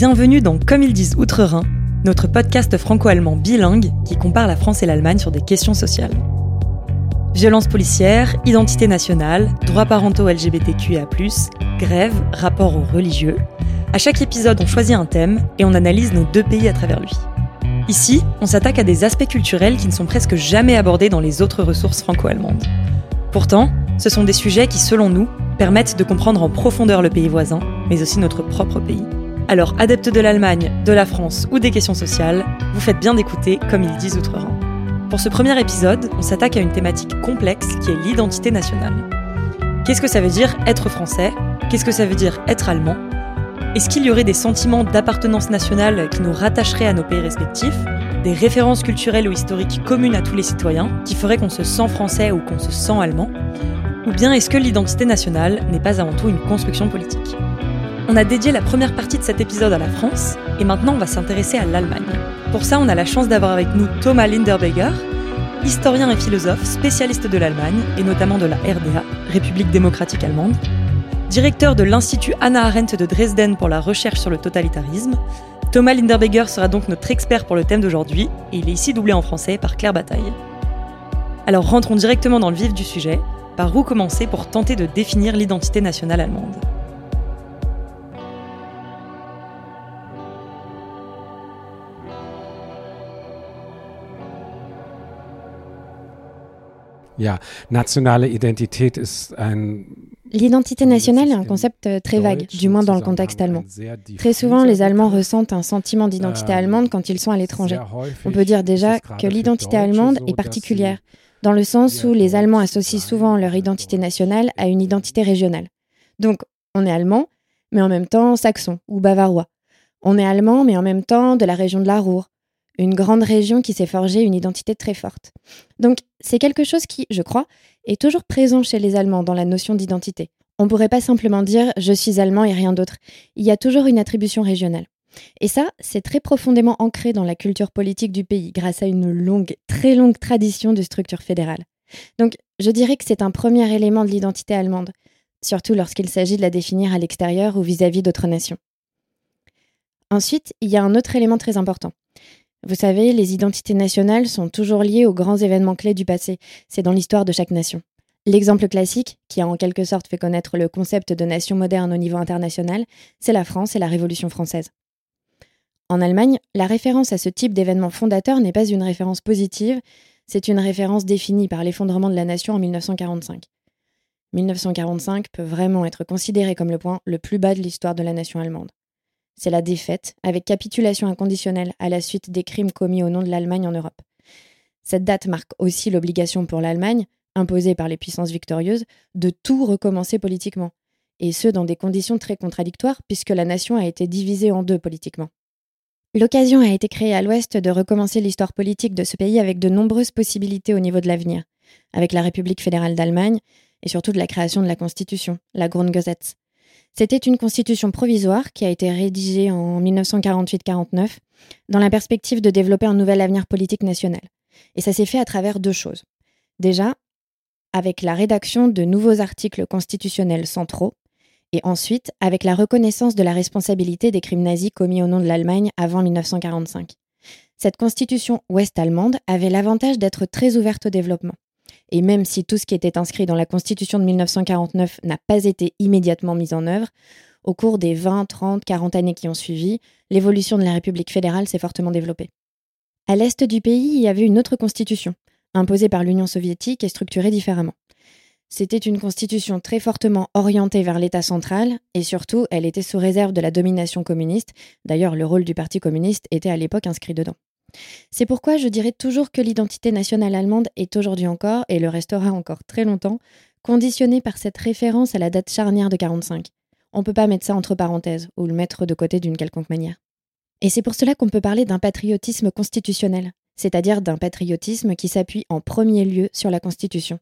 Bienvenue dans Comme ils disent Outre-Rhin, notre podcast franco-allemand bilingue qui compare la France et l'Allemagne sur des questions sociales. Violence policière, identité nationale, droits parentaux LGBTQIA+, grève, rapport aux religieux. À chaque épisode, on choisit un thème et on analyse nos deux pays à travers lui. Ici, on s'attaque à des aspects culturels qui ne sont presque jamais abordés dans les autres ressources franco-allemandes. Pourtant, ce sont des sujets qui, selon nous, permettent de comprendre en profondeur le pays voisin, mais aussi notre propre pays. Alors, adeptes de l'Allemagne, de la France ou des questions sociales, vous faites bien d'écouter comme ils disent outre-Rhin. Pour ce premier épisode, on s'attaque à une thématique complexe qui est l'identité nationale. Qu'est-ce que ça veut dire être français? Qu'est-ce que ça veut dire être allemand? Est-ce qu'il y aurait des sentiments d'appartenance nationale qui nous rattacheraient à nos pays respectifs? Des références culturelles ou historiques communes à tous les citoyens qui feraient qu'on se sent français ou qu'on se sent allemand? Ou bien est-ce que l'identité nationale n'est pas avant tout une construction politique? On a dédié la première partie de cet épisode à la France et maintenant on va s'intéresser à l'Allemagne. Pour ça, on a la chance d'avoir avec nous Thomas Linderberger, historien et philosophe spécialiste de l'Allemagne et notamment de la RDA, République démocratique allemande, directeur de l'Institut Anna Arendt de Dresden pour la recherche sur le totalitarisme. Thomas Linderberger sera donc notre expert pour le thème d'aujourd'hui et il est ici doublé en français par Claire Bataille. Alors rentrons directement dans le vif du sujet. Par où commencer pour tenter de définir l'identité nationale allemande? L'identité nationale est un concept euh, très vague, du moins dans le contexte allemand. Très souvent, les Allemands ressentent un sentiment d'identité allemande quand ils sont à l'étranger. On peut dire déjà que l'identité allemande est particulière, dans le sens où les Allemands associent souvent leur identité nationale à une identité régionale. Donc, on est allemand, mais en même temps saxon ou bavarois. On est allemand, mais en même temps de la région de la Ruhr, une grande région qui s'est forgée une identité très forte. Donc c'est quelque chose qui, je crois, est toujours présent chez les Allemands dans la notion d'identité. On ne pourrait pas simplement dire je suis allemand et rien d'autre. Il y a toujours une attribution régionale. Et ça, c'est très profondément ancré dans la culture politique du pays grâce à une longue, très longue tradition de structure fédérale. Donc je dirais que c'est un premier élément de l'identité allemande, surtout lorsqu'il s'agit de la définir à l'extérieur ou vis-à-vis d'autres nations. Ensuite, il y a un autre élément très important. Vous savez, les identités nationales sont toujours liées aux grands événements clés du passé. C'est dans l'histoire de chaque nation. L'exemple classique, qui a en quelque sorte fait connaître le concept de nation moderne au niveau international, c'est la France et la Révolution française. En Allemagne, la référence à ce type d'événement fondateur n'est pas une référence positive, c'est une référence définie par l'effondrement de la nation en 1945. 1945 peut vraiment être considéré comme le point le plus bas de l'histoire de la nation allemande c'est la défaite, avec capitulation inconditionnelle à la suite des crimes commis au nom de l'Allemagne en Europe. Cette date marque aussi l'obligation pour l'Allemagne, imposée par les puissances victorieuses, de tout recommencer politiquement, et ce dans des conditions très contradictoires puisque la nation a été divisée en deux politiquement. L'occasion a été créée à l'Ouest de recommencer l'histoire politique de ce pays avec de nombreuses possibilités au niveau de l'avenir, avec la République fédérale d'Allemagne et surtout de la création de la Constitution, la Grundgesetz, c'était une constitution provisoire qui a été rédigée en 1948-49 dans la perspective de développer un nouvel avenir politique national. Et ça s'est fait à travers deux choses. Déjà, avec la rédaction de nouveaux articles constitutionnels centraux, et ensuite avec la reconnaissance de la responsabilité des crimes nazis commis au nom de l'Allemagne avant 1945. Cette constitution ouest-allemande avait l'avantage d'être très ouverte au développement. Et même si tout ce qui était inscrit dans la Constitution de 1949 n'a pas été immédiatement mis en œuvre, au cours des 20, 30, 40 années qui ont suivi, l'évolution de la République fédérale s'est fortement développée. À l'est du pays, il y avait une autre constitution, imposée par l'Union soviétique et structurée différemment. C'était une constitution très fortement orientée vers l'État central, et surtout, elle était sous réserve de la domination communiste. D'ailleurs, le rôle du Parti communiste était à l'époque inscrit dedans. C'est pourquoi je dirais toujours que l'identité nationale allemande est aujourd'hui encore, et le restera encore très longtemps, conditionnée par cette référence à la date charnière de 45. On ne peut pas mettre ça entre parenthèses ou le mettre de côté d'une quelconque manière. Et c'est pour cela qu'on peut parler d'un patriotisme constitutionnel, c'est-à-dire d'un patriotisme qui s'appuie en premier lieu sur la Constitution.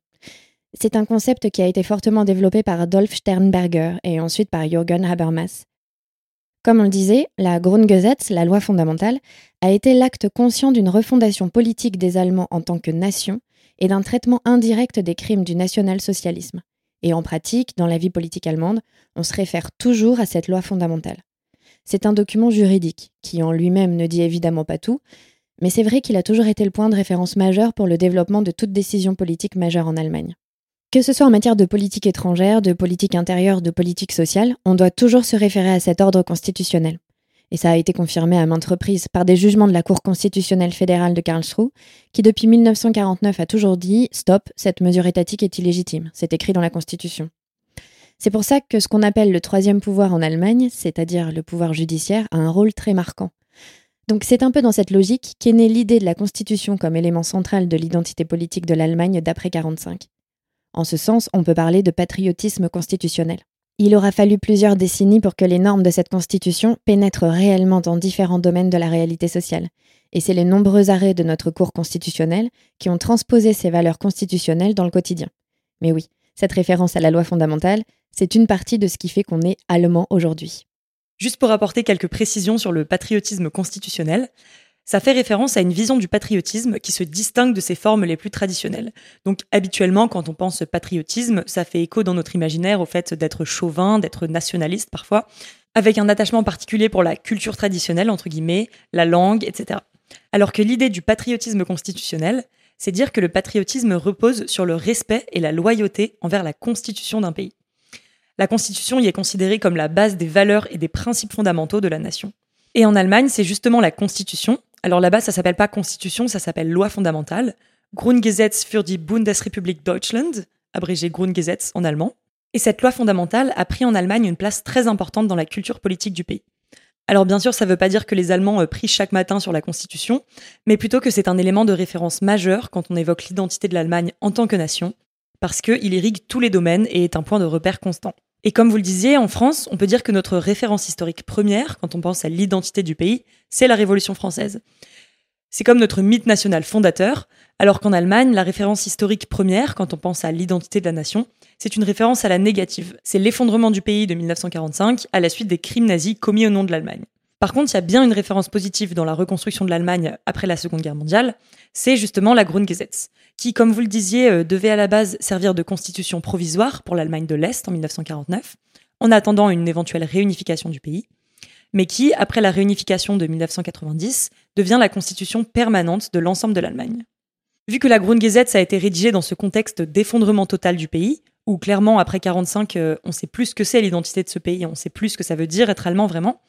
C'est un concept qui a été fortement développé par Adolf Sternberger et ensuite par Jürgen Habermas, comme on le disait, la Grundgesetz, la loi fondamentale, a été l'acte conscient d'une refondation politique des Allemands en tant que nation et d'un traitement indirect des crimes du national-socialisme. Et en pratique, dans la vie politique allemande, on se réfère toujours à cette loi fondamentale. C'est un document juridique, qui en lui-même ne dit évidemment pas tout, mais c'est vrai qu'il a toujours été le point de référence majeur pour le développement de toute décision politique majeure en Allemagne. Que ce soit en matière de politique étrangère, de politique intérieure, de politique sociale, on doit toujours se référer à cet ordre constitutionnel. Et ça a été confirmé à maintes reprises par des jugements de la Cour constitutionnelle fédérale de Karlsruhe, qui depuis 1949 a toujours dit Stop, cette mesure étatique est illégitime. C'est écrit dans la Constitution. C'est pour ça que ce qu'on appelle le troisième pouvoir en Allemagne, c'est-à-dire le pouvoir judiciaire, a un rôle très marquant. Donc c'est un peu dans cette logique qu'est née l'idée de la Constitution comme élément central de l'identité politique de l'Allemagne d'après 1945. En ce sens, on peut parler de patriotisme constitutionnel. Il aura fallu plusieurs décennies pour que les normes de cette Constitution pénètrent réellement dans différents domaines de la réalité sociale. Et c'est les nombreux arrêts de notre Cour constitutionnelle qui ont transposé ces valeurs constitutionnelles dans le quotidien. Mais oui, cette référence à la loi fondamentale, c'est une partie de ce qui fait qu'on est allemand aujourd'hui. Juste pour apporter quelques précisions sur le patriotisme constitutionnel, ça fait référence à une vision du patriotisme qui se distingue de ses formes les plus traditionnelles. Donc habituellement, quand on pense patriotisme, ça fait écho dans notre imaginaire au fait d'être chauvin, d'être nationaliste parfois, avec un attachement particulier pour la culture traditionnelle, entre guillemets, la langue, etc. Alors que l'idée du patriotisme constitutionnel, c'est dire que le patriotisme repose sur le respect et la loyauté envers la constitution d'un pays. La Constitution y est considérée comme la base des valeurs et des principes fondamentaux de la nation. Et en Allemagne, c'est justement la Constitution. Alors là-bas, ça s'appelle pas Constitution, ça s'appelle loi fondamentale. Grundgesetz für die Bundesrepublik Deutschland, abrégé Grundgesetz en allemand. Et cette loi fondamentale a pris en Allemagne une place très importante dans la culture politique du pays. Alors bien sûr, ça ne veut pas dire que les Allemands euh, prient chaque matin sur la Constitution, mais plutôt que c'est un élément de référence majeur quand on évoque l'identité de l'Allemagne en tant que nation, parce qu'il irrigue tous les domaines et est un point de repère constant. Et comme vous le disiez, en France, on peut dire que notre référence historique première, quand on pense à l'identité du pays, c'est la Révolution française. C'est comme notre mythe national fondateur, alors qu'en Allemagne, la référence historique première, quand on pense à l'identité de la nation, c'est une référence à la négative. C'est l'effondrement du pays de 1945 à la suite des crimes nazis commis au nom de l'Allemagne. Par contre, il y a bien une référence positive dans la reconstruction de l'Allemagne après la Seconde Guerre mondiale, c'est justement la Grundgesetz, qui, comme vous le disiez, euh, devait à la base servir de constitution provisoire pour l'Allemagne de l'Est en 1949, en attendant une éventuelle réunification du pays, mais qui, après la réunification de 1990, devient la constitution permanente de l'ensemble de l'Allemagne. Vu que la Grundgesetz a été rédigée dans ce contexte d'effondrement total du pays, où clairement après 45, euh, on sait plus ce que c'est l'identité de ce pays, on sait plus ce que ça veut dire être allemand vraiment,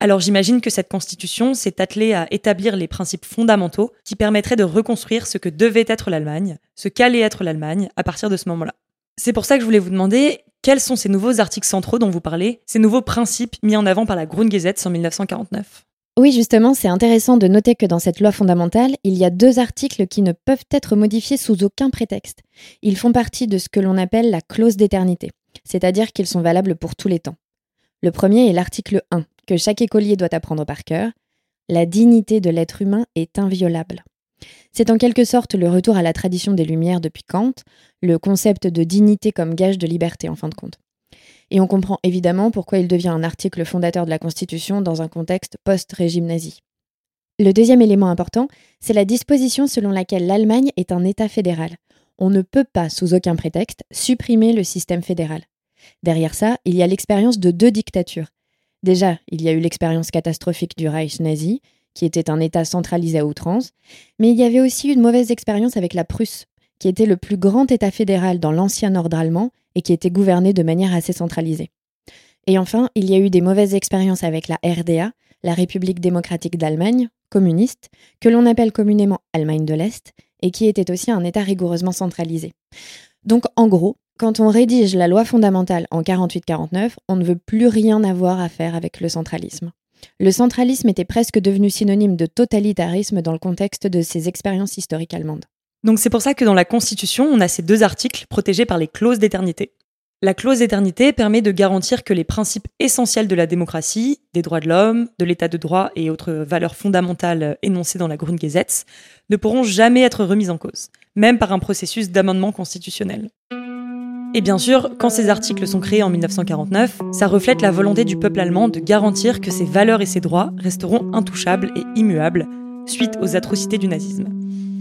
alors j'imagine que cette constitution s'est attelée à établir les principes fondamentaux qui permettraient de reconstruire ce que devait être l'Allemagne, ce qu'allait être l'Allemagne à partir de ce moment-là. C'est pour ça que je voulais vous demander quels sont ces nouveaux articles centraux dont vous parlez, ces nouveaux principes mis en avant par la Grundgesetz en 1949. Oui, justement, c'est intéressant de noter que dans cette loi fondamentale, il y a deux articles qui ne peuvent être modifiés sous aucun prétexte. Ils font partie de ce que l'on appelle la clause d'éternité, c'est-à-dire qu'ils sont valables pour tous les temps. Le premier est l'article 1, que chaque écolier doit apprendre par cœur, la dignité de l'être humain est inviolable. C'est en quelque sorte le retour à la tradition des Lumières depuis Kant, le concept de dignité comme gage de liberté en fin de compte. Et on comprend évidemment pourquoi il devient un article fondateur de la Constitution dans un contexte post-régime nazi. Le deuxième élément important, c'est la disposition selon laquelle l'Allemagne est un État fédéral. On ne peut pas, sous aucun prétexte, supprimer le système fédéral. Derrière ça, il y a l'expérience de deux dictatures, Déjà, il y a eu l'expérience catastrophique du Reich nazi, qui était un État centralisé à outrance, mais il y avait aussi une mauvaise expérience avec la Prusse, qui était le plus grand État fédéral dans l'ancien ordre allemand et qui était gouverné de manière assez centralisée. Et enfin, il y a eu des mauvaises expériences avec la RDA, la République démocratique d'Allemagne, communiste, que l'on appelle communément Allemagne de l'Est, et qui était aussi un État rigoureusement centralisé. Donc en gros, quand on rédige la loi fondamentale en 48-49, on ne veut plus rien avoir à faire avec le centralisme. Le centralisme était presque devenu synonyme de totalitarisme dans le contexte de ces expériences historiques allemandes. Donc c'est pour ça que dans la Constitution, on a ces deux articles protégés par les clauses d'éternité. La clause d'éternité permet de garantir que les principes essentiels de la démocratie, des droits de l'homme, de l'état de droit et autres valeurs fondamentales énoncées dans la Grundgesetz ne pourront jamais être remises en cause, même par un processus d'amendement constitutionnel. Et bien sûr, quand ces articles sont créés en 1949, ça reflète la volonté du peuple allemand de garantir que ses valeurs et ses droits resteront intouchables et immuables suite aux atrocités du nazisme.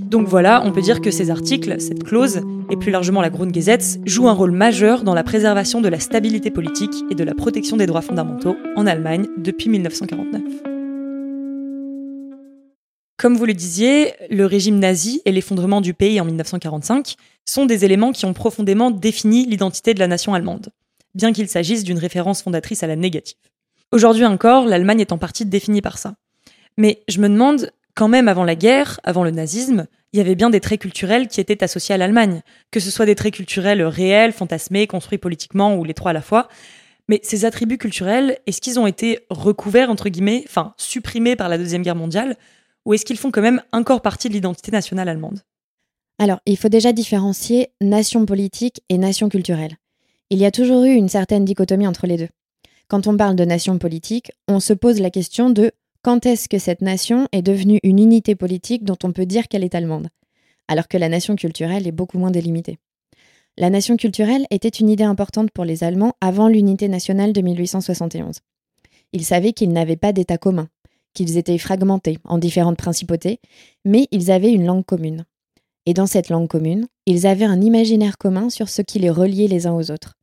Donc voilà, on peut dire que ces articles, cette clause, et plus largement la Grundgesetz, jouent un rôle majeur dans la préservation de la stabilité politique et de la protection des droits fondamentaux en Allemagne depuis 1949. Comme vous le disiez, le régime nazi et l'effondrement du pays en 1945 sont des éléments qui ont profondément défini l'identité de la nation allemande, bien qu'il s'agisse d'une référence fondatrice à la négative. Aujourd'hui encore, l'Allemagne est en partie définie par ça. Mais je me demande, quand même avant la guerre, avant le nazisme, il y avait bien des traits culturels qui étaient associés à l'Allemagne, que ce soit des traits culturels réels, fantasmés, construits politiquement ou les trois à la fois. Mais ces attributs culturels, est-ce qu'ils ont été recouverts, entre guillemets, enfin supprimés par la Deuxième Guerre mondiale, ou est-ce qu'ils font quand même encore partie de l'identité nationale allemande? Alors, il faut déjà différencier nation politique et nation culturelle. Il y a toujours eu une certaine dichotomie entre les deux. Quand on parle de nation politique, on se pose la question de quand est-ce que cette nation est devenue une unité politique dont on peut dire qu'elle est allemande, alors que la nation culturelle est beaucoup moins délimitée. La nation culturelle était une idée importante pour les Allemands avant l'unité nationale de 1871. Ils savaient qu'ils n'avaient pas d'État commun, qu'ils étaient fragmentés en différentes principautés, mais ils avaient une langue commune. Et dans cette langue commune, ils avaient un imaginaire commun sur ce qui les reliait les uns aux autres.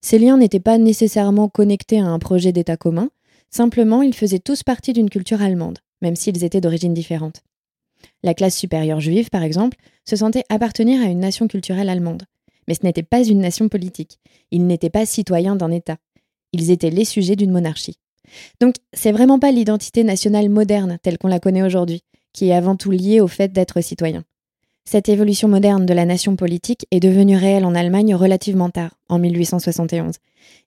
Ces liens n'étaient pas nécessairement connectés à un projet d'État commun, simplement ils faisaient tous partie d'une culture allemande, même s'ils étaient d'origine différente. La classe supérieure juive, par exemple, se sentait appartenir à une nation culturelle allemande. Mais ce n'était pas une nation politique. Ils n'étaient pas citoyens d'un État. Ils étaient les sujets d'une monarchie. Donc, c'est vraiment pas l'identité nationale moderne telle qu'on la connaît aujourd'hui, qui est avant tout liée au fait d'être citoyen. Cette évolution moderne de la nation politique est devenue réelle en Allemagne relativement tard, en 1871.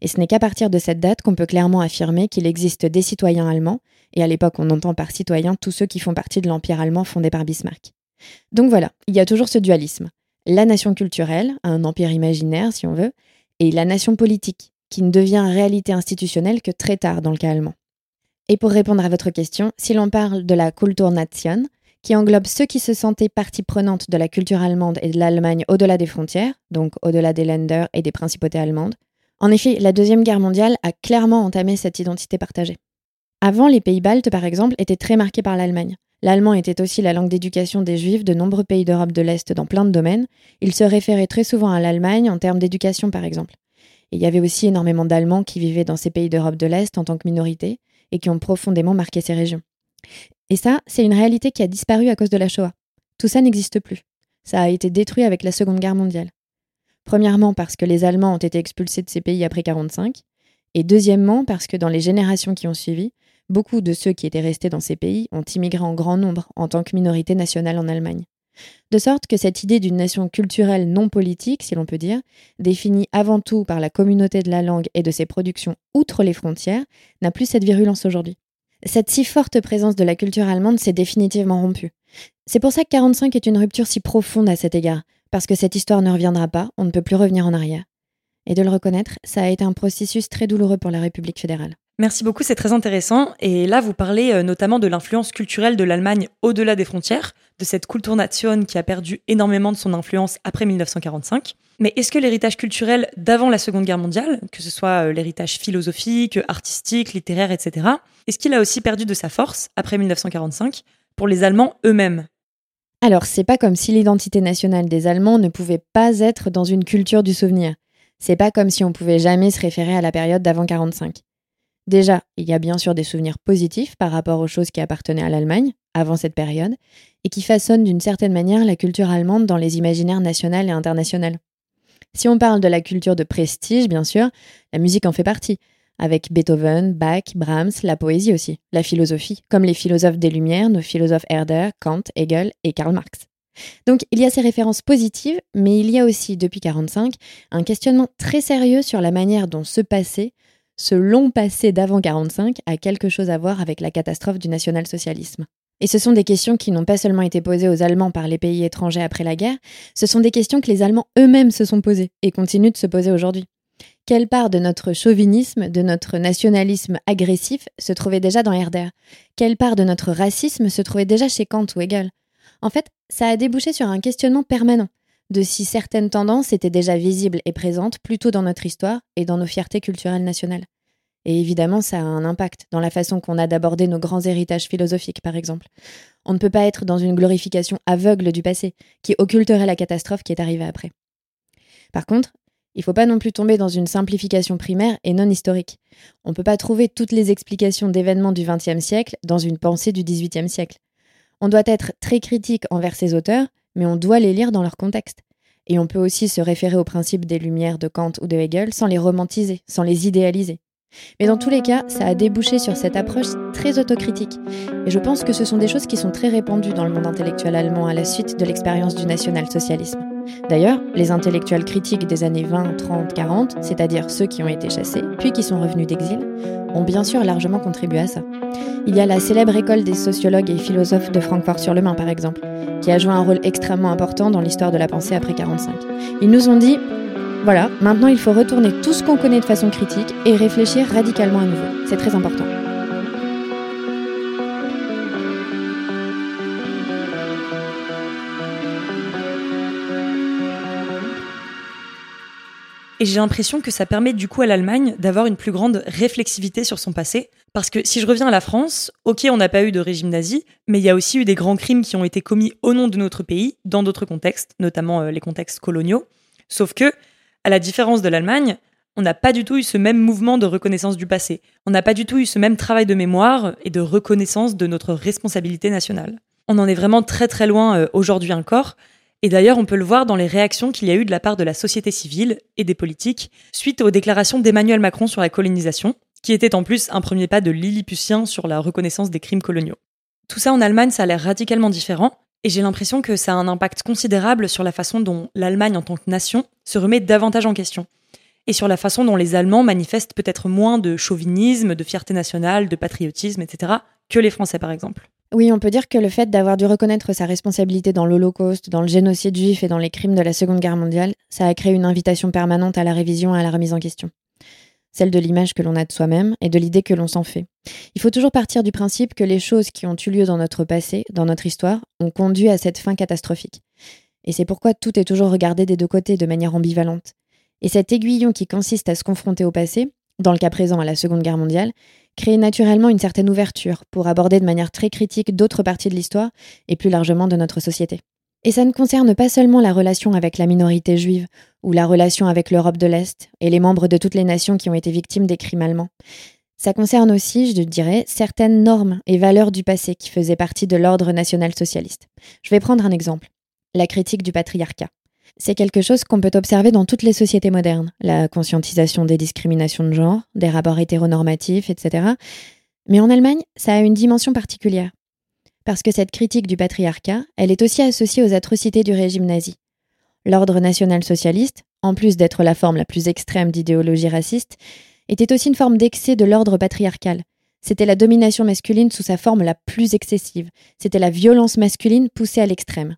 Et ce n'est qu'à partir de cette date qu'on peut clairement affirmer qu'il existe des citoyens allemands, et à l'époque on entend par citoyens tous ceux qui font partie de l'Empire allemand fondé par Bismarck. Donc voilà, il y a toujours ce dualisme. La nation culturelle, un empire imaginaire si on veut, et la nation politique, qui ne devient réalité institutionnelle que très tard dans le cas allemand. Et pour répondre à votre question, si l'on parle de la Kulturnation, qui englobe ceux qui se sentaient partie prenante de la culture allemande et de l'Allemagne au-delà des frontières, donc au-delà des Länder et des principautés allemandes, en effet, la Deuxième Guerre mondiale a clairement entamé cette identité partagée. Avant, les pays baltes, par exemple, étaient très marqués par l'Allemagne. L'allemand était aussi la langue d'éducation des juifs de nombreux pays d'Europe de l'Est dans plein de domaines. Ils se référaient très souvent à l'Allemagne en termes d'éducation, par exemple il y avait aussi énormément d'Allemands qui vivaient dans ces pays d'Europe de l'Est en tant que minorité et qui ont profondément marqué ces régions. Et ça, c'est une réalité qui a disparu à cause de la Shoah. Tout ça n'existe plus. Ça a été détruit avec la Seconde Guerre mondiale. Premièrement parce que les Allemands ont été expulsés de ces pays après 1945, et deuxièmement parce que dans les générations qui ont suivi, beaucoup de ceux qui étaient restés dans ces pays ont immigré en grand nombre en tant que minorité nationale en Allemagne. De sorte que cette idée d'une nation culturelle non politique, si l'on peut dire, définie avant tout par la communauté de la langue et de ses productions outre les frontières, n'a plus cette virulence aujourd'hui. Cette si forte présence de la culture allemande s'est définitivement rompue. C'est pour ça que 45 est une rupture si profonde à cet égard, parce que cette histoire ne reviendra pas, on ne peut plus revenir en arrière. Et de le reconnaître, ça a été un processus très douloureux pour la République fédérale. Merci beaucoup, c'est très intéressant. Et là, vous parlez euh, notamment de l'influence culturelle de l'Allemagne au-delà des frontières, de cette Kulturnation qui a perdu énormément de son influence après 1945. Mais est-ce que l'héritage culturel d'avant la Seconde Guerre mondiale, que ce soit euh, l'héritage philosophique, artistique, littéraire, etc., est-ce qu'il a aussi perdu de sa force après 1945 pour les Allemands eux-mêmes? Alors, c'est pas comme si l'identité nationale des Allemands ne pouvait pas être dans une culture du souvenir. C'est pas comme si on pouvait jamais se référer à la période d'avant 45. Déjà, il y a bien sûr des souvenirs positifs par rapport aux choses qui appartenaient à l'Allemagne avant cette période et qui façonnent d'une certaine manière la culture allemande dans les imaginaires national et international. Si on parle de la culture de prestige, bien sûr, la musique en fait partie, avec Beethoven, Bach, Brahms, la poésie aussi, la philosophie, comme les philosophes des Lumières, nos philosophes Herder, Kant, Hegel et Karl Marx. Donc il y a ces références positives, mais il y a aussi, depuis 1945, un questionnement très sérieux sur la manière dont ce passé ce long passé d'avant 45 a quelque chose à voir avec la catastrophe du national-socialisme. Et ce sont des questions qui n'ont pas seulement été posées aux Allemands par les pays étrangers après la guerre, ce sont des questions que les Allemands eux-mêmes se sont posées et continuent de se poser aujourd'hui. Quelle part de notre chauvinisme, de notre nationalisme agressif se trouvait déjà dans Herder? Quelle part de notre racisme se trouvait déjà chez Kant ou Hegel? En fait, ça a débouché sur un questionnement permanent de si certaines tendances étaient déjà visibles et présentes plutôt dans notre histoire et dans nos fiertés culturelles nationales. Et évidemment, ça a un impact dans la façon qu'on a d'aborder nos grands héritages philosophiques, par exemple. On ne peut pas être dans une glorification aveugle du passé, qui occulterait la catastrophe qui est arrivée après. Par contre, il ne faut pas non plus tomber dans une simplification primaire et non historique. On ne peut pas trouver toutes les explications d'événements du XXe siècle dans une pensée du XVIIIe siècle. On doit être très critique envers ces auteurs, mais on doit les lire dans leur contexte. Et on peut aussi se référer aux principes des Lumières de Kant ou de Hegel sans les romantiser, sans les idéaliser. Mais dans tous les cas, ça a débouché sur cette approche très autocritique. Et je pense que ce sont des choses qui sont très répandues dans le monde intellectuel allemand à la suite de l'expérience du national-socialisme. D'ailleurs, les intellectuels critiques des années 20, 30, 40, c'est-à-dire ceux qui ont été chassés, puis qui sont revenus d'exil, ont bien sûr largement contribué à ça. Il y a la célèbre école des sociologues et philosophes de Francfort-sur-le-Main, par exemple, qui a joué un rôle extrêmement important dans l'histoire de la pensée après 45. Ils nous ont dit voilà, maintenant il faut retourner tout ce qu'on connaît de façon critique et réfléchir radicalement à nouveau. C'est très important. Et j'ai l'impression que ça permet du coup à l'Allemagne d'avoir une plus grande réflexivité sur son passé. Parce que si je reviens à la France, ok, on n'a pas eu de régime nazi, mais il y a aussi eu des grands crimes qui ont été commis au nom de notre pays, dans d'autres contextes, notamment euh, les contextes coloniaux. Sauf que, à la différence de l'Allemagne, on n'a pas du tout eu ce même mouvement de reconnaissance du passé. On n'a pas du tout eu ce même travail de mémoire et de reconnaissance de notre responsabilité nationale. On en est vraiment très très loin euh, aujourd'hui encore, et d'ailleurs, on peut le voir dans les réactions qu'il y a eu de la part de la société civile et des politiques suite aux déclarations d'Emmanuel Macron sur la colonisation, qui était en plus un premier pas de Lilliputien sur la reconnaissance des crimes coloniaux. Tout ça en Allemagne, ça a l'air radicalement différent, et j'ai l'impression que ça a un impact considérable sur la façon dont l'Allemagne en tant que nation se remet davantage en question, et sur la façon dont les Allemands manifestent peut-être moins de chauvinisme, de fierté nationale, de patriotisme, etc., que les Français par exemple. Oui, on peut dire que le fait d'avoir dû reconnaître sa responsabilité dans l'Holocauste, dans le génocide juif et dans les crimes de la Seconde Guerre mondiale, ça a créé une invitation permanente à la révision et à la remise en question. Celle de l'image que l'on a de soi-même et de l'idée que l'on s'en fait. Il faut toujours partir du principe que les choses qui ont eu lieu dans notre passé, dans notre histoire, ont conduit à cette fin catastrophique. Et c'est pourquoi tout est toujours regardé des deux côtés de manière ambivalente. Et cet aiguillon qui consiste à se confronter au passé, dans le cas présent à la Seconde Guerre mondiale, crée naturellement une certaine ouverture pour aborder de manière très critique d'autres parties de l'histoire et plus largement de notre société. Et ça ne concerne pas seulement la relation avec la minorité juive ou la relation avec l'Europe de l'Est et les membres de toutes les nations qui ont été victimes des crimes allemands. Ça concerne aussi, je dirais, certaines normes et valeurs du passé qui faisaient partie de l'ordre national-socialiste. Je vais prendre un exemple. La critique du patriarcat c'est quelque chose qu'on peut observer dans toutes les sociétés modernes. La conscientisation des discriminations de genre, des rapports hétéronormatifs, etc. Mais en Allemagne, ça a une dimension particulière. Parce que cette critique du patriarcat, elle est aussi associée aux atrocités du régime nazi. L'ordre national-socialiste, en plus d'être la forme la plus extrême d'idéologie raciste, était aussi une forme d'excès de l'ordre patriarcal. C'était la domination masculine sous sa forme la plus excessive. C'était la violence masculine poussée à l'extrême.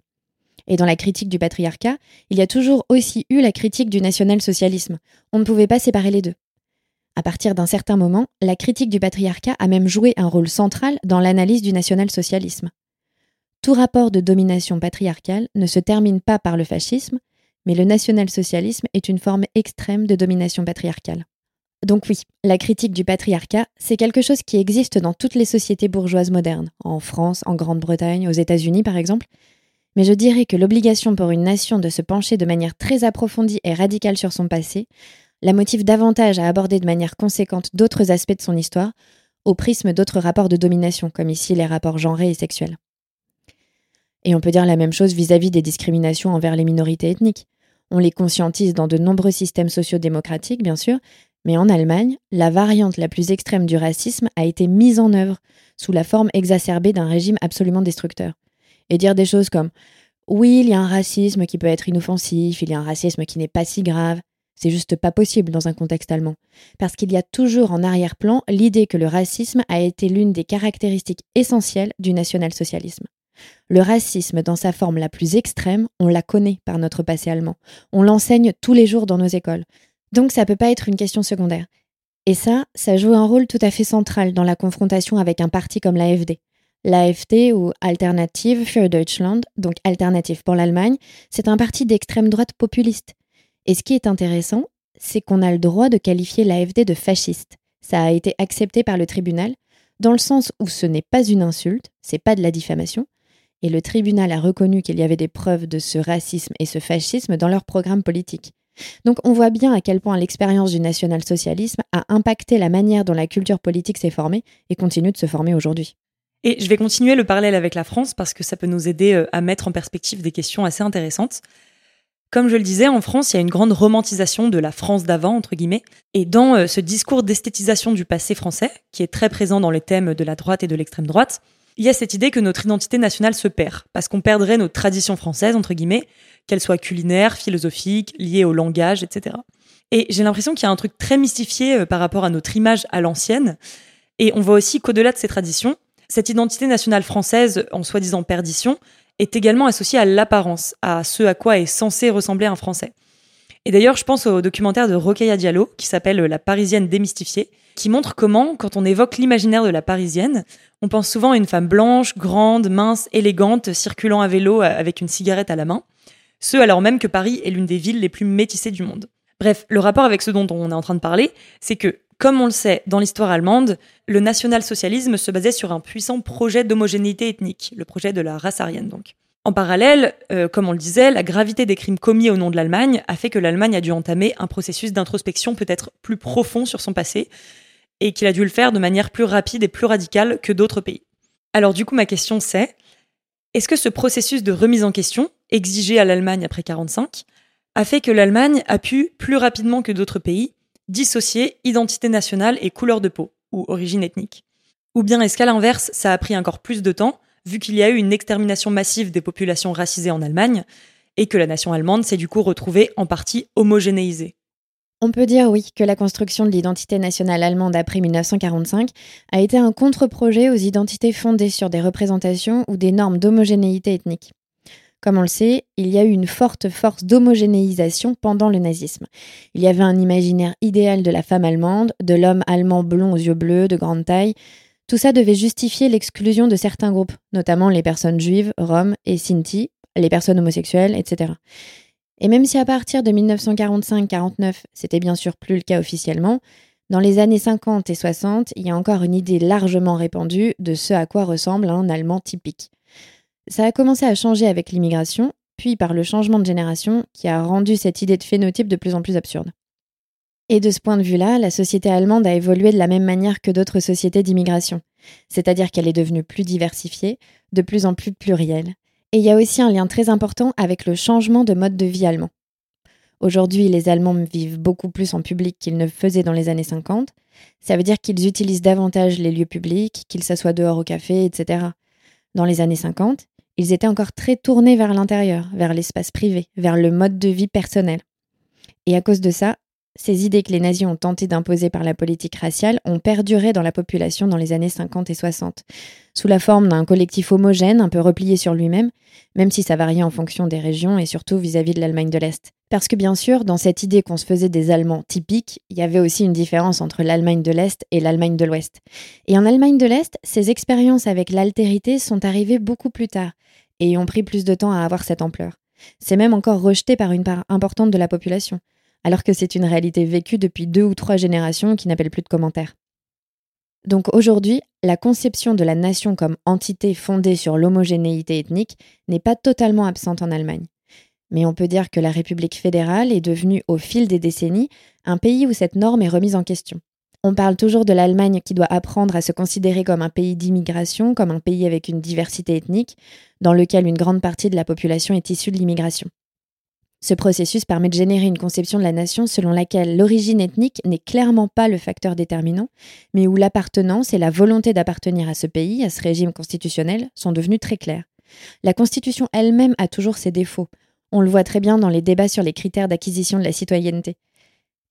Et dans la critique du patriarcat, il y a toujours aussi eu la critique du national-socialisme. On ne pouvait pas séparer les deux. À partir d'un certain moment, la critique du patriarcat a même joué un rôle central dans l'analyse du national-socialisme. Tout rapport de domination patriarcale ne se termine pas par le fascisme, mais le national-socialisme est une forme extrême de domination patriarcale. Donc oui, la critique du patriarcat, c'est quelque chose qui existe dans toutes les sociétés bourgeoises modernes, en France, en Grande-Bretagne, aux États-Unis par exemple, mais je dirais que l'obligation pour une nation de se pencher de manière très approfondie et radicale sur son passé la motive davantage à aborder de manière conséquente d'autres aspects de son histoire, au prisme d'autres rapports de domination, comme ici les rapports genrés et sexuels. Et on peut dire la même chose vis-à-vis des discriminations envers les minorités ethniques. On les conscientise dans de nombreux systèmes sociaux-démocratiques, bien sûr, mais en Allemagne, la variante la plus extrême du racisme a été mise en œuvre sous la forme exacerbée d'un régime absolument destructeur et dire des choses comme oui, il y a un racisme qui peut être inoffensif, il y a un racisme qui n'est pas si grave. C'est juste pas possible dans un contexte allemand. Parce qu'il y a toujours en arrière-plan l'idée que le racisme a été l'une des caractéristiques essentielles du national-socialisme. Le racisme, dans sa forme la plus extrême, on la connaît par notre passé allemand. On l'enseigne tous les jours dans nos écoles. Donc ça peut pas être une question secondaire. Et ça, ça joue un rôle tout à fait central dans la confrontation avec un parti comme l'AFD. L'AFD ou Alternative für Deutschland, donc Alternative pour l'Allemagne, c'est un parti d'extrême droite populiste. Et ce qui est intéressant, c'est qu'on a le droit de qualifier l'AFD de fasciste. Ça a été accepté par le tribunal, dans le sens où ce n'est pas une insulte, c'est pas de la diffamation, et le tribunal a reconnu qu'il y avait des preuves de ce racisme et ce fascisme dans leur programme politique. Donc on voit bien à quel point l'expérience du national-socialisme a impacté la manière dont la culture politique s'est formée et continue de se former aujourd'hui. Et je vais continuer le parallèle avec la France parce que ça peut nous aider euh, à mettre en perspective des questions assez intéressantes. Comme je le disais, en France, il y a une grande romantisation de la France d'avant, entre guillemets. Et dans euh, ce discours d'esthétisation du passé français, qui est très présent dans les thèmes de la droite et de l'extrême droite, il y a cette idée que notre identité nationale se perd, parce qu'on perdrait nos traditions françaises, entre guillemets, qu'elles soient culinaires, philosophiques, liées au langage, etc. Et j'ai l'impression qu'il y a un truc très mystifié euh, par rapport à notre image à l'ancienne. Et on voit aussi qu'au-delà de ces traditions, cette identité nationale française, en soi-disant perdition, est également associé à l'apparence, à ce à quoi est censé ressembler un Français. Et d'ailleurs, je pense au documentaire de Rokhaya Diallo, qui s'appelle La Parisienne démystifiée, qui montre comment, quand on évoque l'imaginaire de la Parisienne, on pense souvent à une femme blanche, grande, mince, élégante, circulant à vélo euh, avec une cigarette à la main, ce alors même que Paris est l'une des villes les plus métissées du monde. Bref, le rapport avec ce dont on est en train de parler, c'est que, comme on le sait dans l'histoire allemande, le national-socialisme se basait sur un puissant projet d'homogénéité ethnique, le projet de la race aryenne donc. En parallèle, euh, comme on le disait, la gravité des crimes commis au nom de l'Allemagne a fait que l'Allemagne a dû entamer un processus d'introspection peut-être plus profond sur son passé, et qu'il a dû le faire de manière plus rapide et plus radicale que d'autres pays. Alors du coup, ma question c'est, est-ce que ce processus de remise en question, exigé à l'Allemagne après 1945, a fait que l'Allemagne a pu, plus rapidement que d'autres pays, dissocier identité nationale et couleur de peau, ou origine ethnique. Ou bien est-ce qu'à l'inverse, ça a pris encore plus de temps, vu qu'il y a eu une extermination massive des populations racisées en Allemagne, et que la nation allemande s'est du coup retrouvée en partie homogénéisée? On peut dire oui que la construction de l'identité nationale allemande après 1945 a été un contre-projet aux identités fondées sur des représentations ou des normes d'homogénéité ethnique. Comme on le sait, il y a eu une forte force d'homogénéisation pendant le nazisme. Il y avait un imaginaire idéal de la femme allemande, de l'homme allemand blond aux yeux bleus, de grande taille. Tout ça devait justifier l'exclusion de certains groupes, notamment les personnes juives, roms et sinti, les personnes homosexuelles, etc. Et même si à partir de 1945-49, c'était bien sûr plus le cas officiellement, dans les années 50 et 60, il y a encore une idée largement répandue de ce à quoi ressemble un Allemand typique. Ça a commencé à changer avec l'immigration, puis par le changement de génération qui a rendu cette idée de phénotype de plus en plus absurde. Et de ce point de vue-là, la société allemande a évolué de la même manière que d'autres sociétés d'immigration, c'est-à-dire qu'elle est devenue plus diversifiée, de plus en plus plurielle. Et il y a aussi un lien très important avec le changement de mode de vie allemand. Aujourd'hui, les Allemands vivent beaucoup plus en public qu'ils ne faisaient dans les années 50. Ça veut dire qu'ils utilisent davantage les lieux publics, qu'ils s'assoient dehors au café, etc. Dans les années 50, ils étaient encore très tournés vers l'intérieur, vers l'espace privé, vers le mode de vie personnel. Et à cause de ça, ces idées que les nazis ont tenté d'imposer par la politique raciale ont perduré dans la population dans les années 50 et 60, sous la forme d'un collectif homogène, un peu replié sur lui-même, même si ça variait en fonction des régions et surtout vis-à-vis de l'Allemagne de l'Est. Parce que bien sûr, dans cette idée qu'on se faisait des Allemands typiques, il y avait aussi une différence entre l'Allemagne de l'Est et l'Allemagne de l'Ouest. Et en Allemagne de l'Est, ces expériences avec l'altérité sont arrivées beaucoup plus tard et ont pris plus de temps à avoir cette ampleur. C'est même encore rejeté par une part importante de la population alors que c'est une réalité vécue depuis deux ou trois générations qui n'appelle plus de commentaires. Donc aujourd'hui, la conception de la nation comme entité fondée sur l'homogénéité ethnique n'est pas totalement absente en Allemagne. Mais on peut dire que la République fédérale est devenue, au fil des décennies, un pays où cette norme est remise en question. On parle toujours de l'Allemagne qui doit apprendre à se considérer comme un pays d'immigration, comme un pays avec une diversité ethnique, dans lequel une grande partie de la population est issue de l'immigration. Ce processus permet de générer une conception de la nation selon laquelle l'origine ethnique n'est clairement pas le facteur déterminant, mais où l'appartenance et la volonté d'appartenir à ce pays, à ce régime constitutionnel, sont devenues très claires. La Constitution elle-même a toujours ses défauts. On le voit très bien dans les débats sur les critères d'acquisition de la citoyenneté.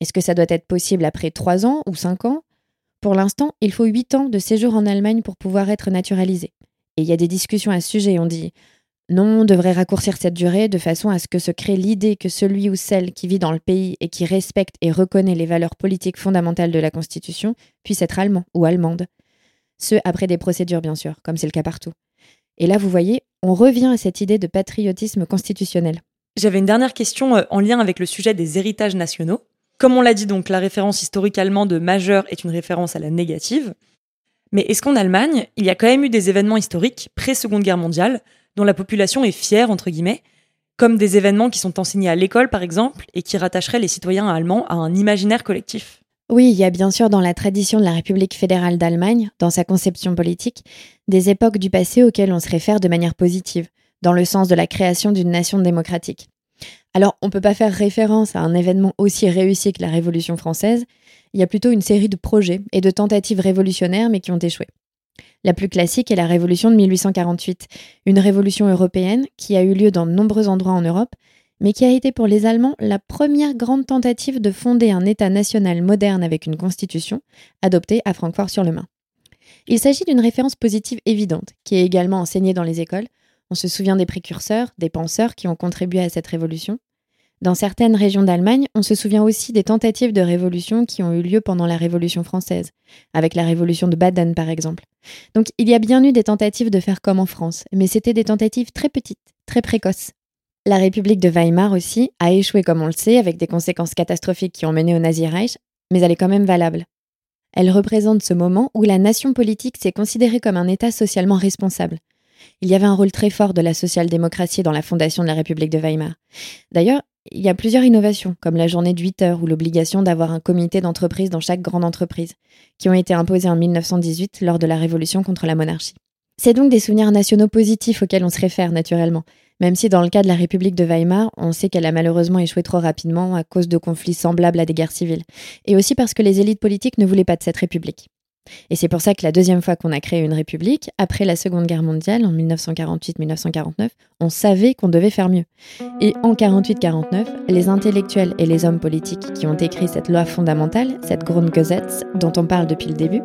Est-ce que ça doit être possible après trois ans ou cinq ans? Pour l'instant, il faut huit ans de séjour en Allemagne pour pouvoir être naturalisé. Et il y a des discussions à ce sujet. On dit non, on devrait raccourcir cette durée de façon à ce que se crée l'idée que celui ou celle qui vit dans le pays et qui respecte et reconnaît les valeurs politiques fondamentales de la Constitution puisse être allemand ou allemande. Ce après des procédures, bien sûr, comme c'est le cas partout. Et là, vous voyez, on revient à cette idée de patriotisme constitutionnel. J'avais une dernière question euh, en lien avec le sujet des héritages nationaux. Comme on l'a dit donc, la référence historique allemande majeure est une référence à la négative. Mais est-ce qu'en Allemagne, il y a quand même eu des événements historiques pré-seconde guerre mondiale dont la population est fière, entre guillemets, comme des événements qui sont enseignés à l'école par exemple, et qui rattacheraient les citoyens allemands à un imaginaire collectif? Oui, il y a bien sûr dans la tradition de la République fédérale d'Allemagne, dans sa conception politique, des époques du passé auxquelles on se réfère de manière positive, dans le sens de la création d'une nation démocratique. Alors, on ne peut pas faire référence à un événement aussi réussi que la Révolution française, il y a plutôt une série de projets et de tentatives révolutionnaires mais qui ont échoué. La plus classique est la Révolution de 1848, une révolution européenne qui a eu lieu dans de nombreux endroits en Europe mais qui a été pour les Allemands la première grande tentative de fonder un État national moderne avec une constitution, adoptée à Francfort-sur-le-Main. Il s'agit d'une référence positive évidente, qui est également enseignée dans les écoles. On se souvient des précurseurs, des penseurs qui ont contribué à cette révolution. Dans certaines régions d'Allemagne, on se souvient aussi des tentatives de révolution qui ont eu lieu pendant la Révolution française, avec la Révolution de Baden par exemple. Donc il y a bien eu des tentatives de faire comme en France, mais c'était des tentatives très petites, très précoces. La République de Weimar aussi a échoué comme on le sait, avec des conséquences catastrophiques qui ont mené au Nazi Reich, mais elle est quand même valable. Elle représente ce moment où la nation politique s'est considérée comme un État socialement responsable. Il y avait un rôle très fort de la social-démocratie dans la fondation de la République de Weimar. D'ailleurs, il y a plusieurs innovations, comme la journée de 8 heures ou l'obligation d'avoir un comité d'entreprise dans chaque grande entreprise, qui ont été imposées en 1918 lors de la Révolution contre la monarchie. C'est donc des souvenirs nationaux positifs auxquels on se réfère naturellement, même si dans le cas de la République de Weimar, on sait qu'elle a malheureusement échoué trop rapidement à cause de conflits semblables à des guerres civiles, et aussi parce que les élites politiques ne voulaient pas de cette République. Et c'est pour ça que la deuxième fois qu'on a créé une république, après la Seconde Guerre mondiale, en 1948-1949, on savait qu'on devait faire mieux. Et en 48-49, les intellectuels et les hommes politiques qui ont écrit cette loi fondamentale, cette Grundgesetz dont on parle depuis le début,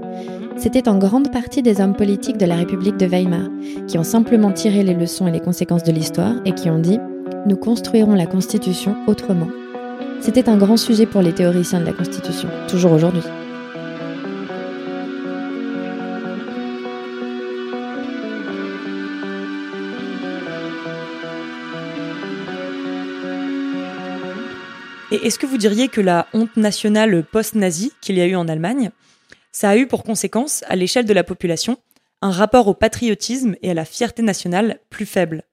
c'était en grande partie des hommes politiques de la République de Weimar, qui ont simplement tiré les leçons et les conséquences de l'histoire et qui ont dit ⁇ Nous construirons la Constitution autrement ⁇ C'était un grand sujet pour les théoriciens de la Constitution, toujours aujourd'hui. Et est-ce que vous diriez que la honte nationale post-nazie qu'il y a eu en Allemagne, ça a eu pour conséquence, à l'échelle de la population, un rapport au patriotisme et à la fierté nationale plus faible?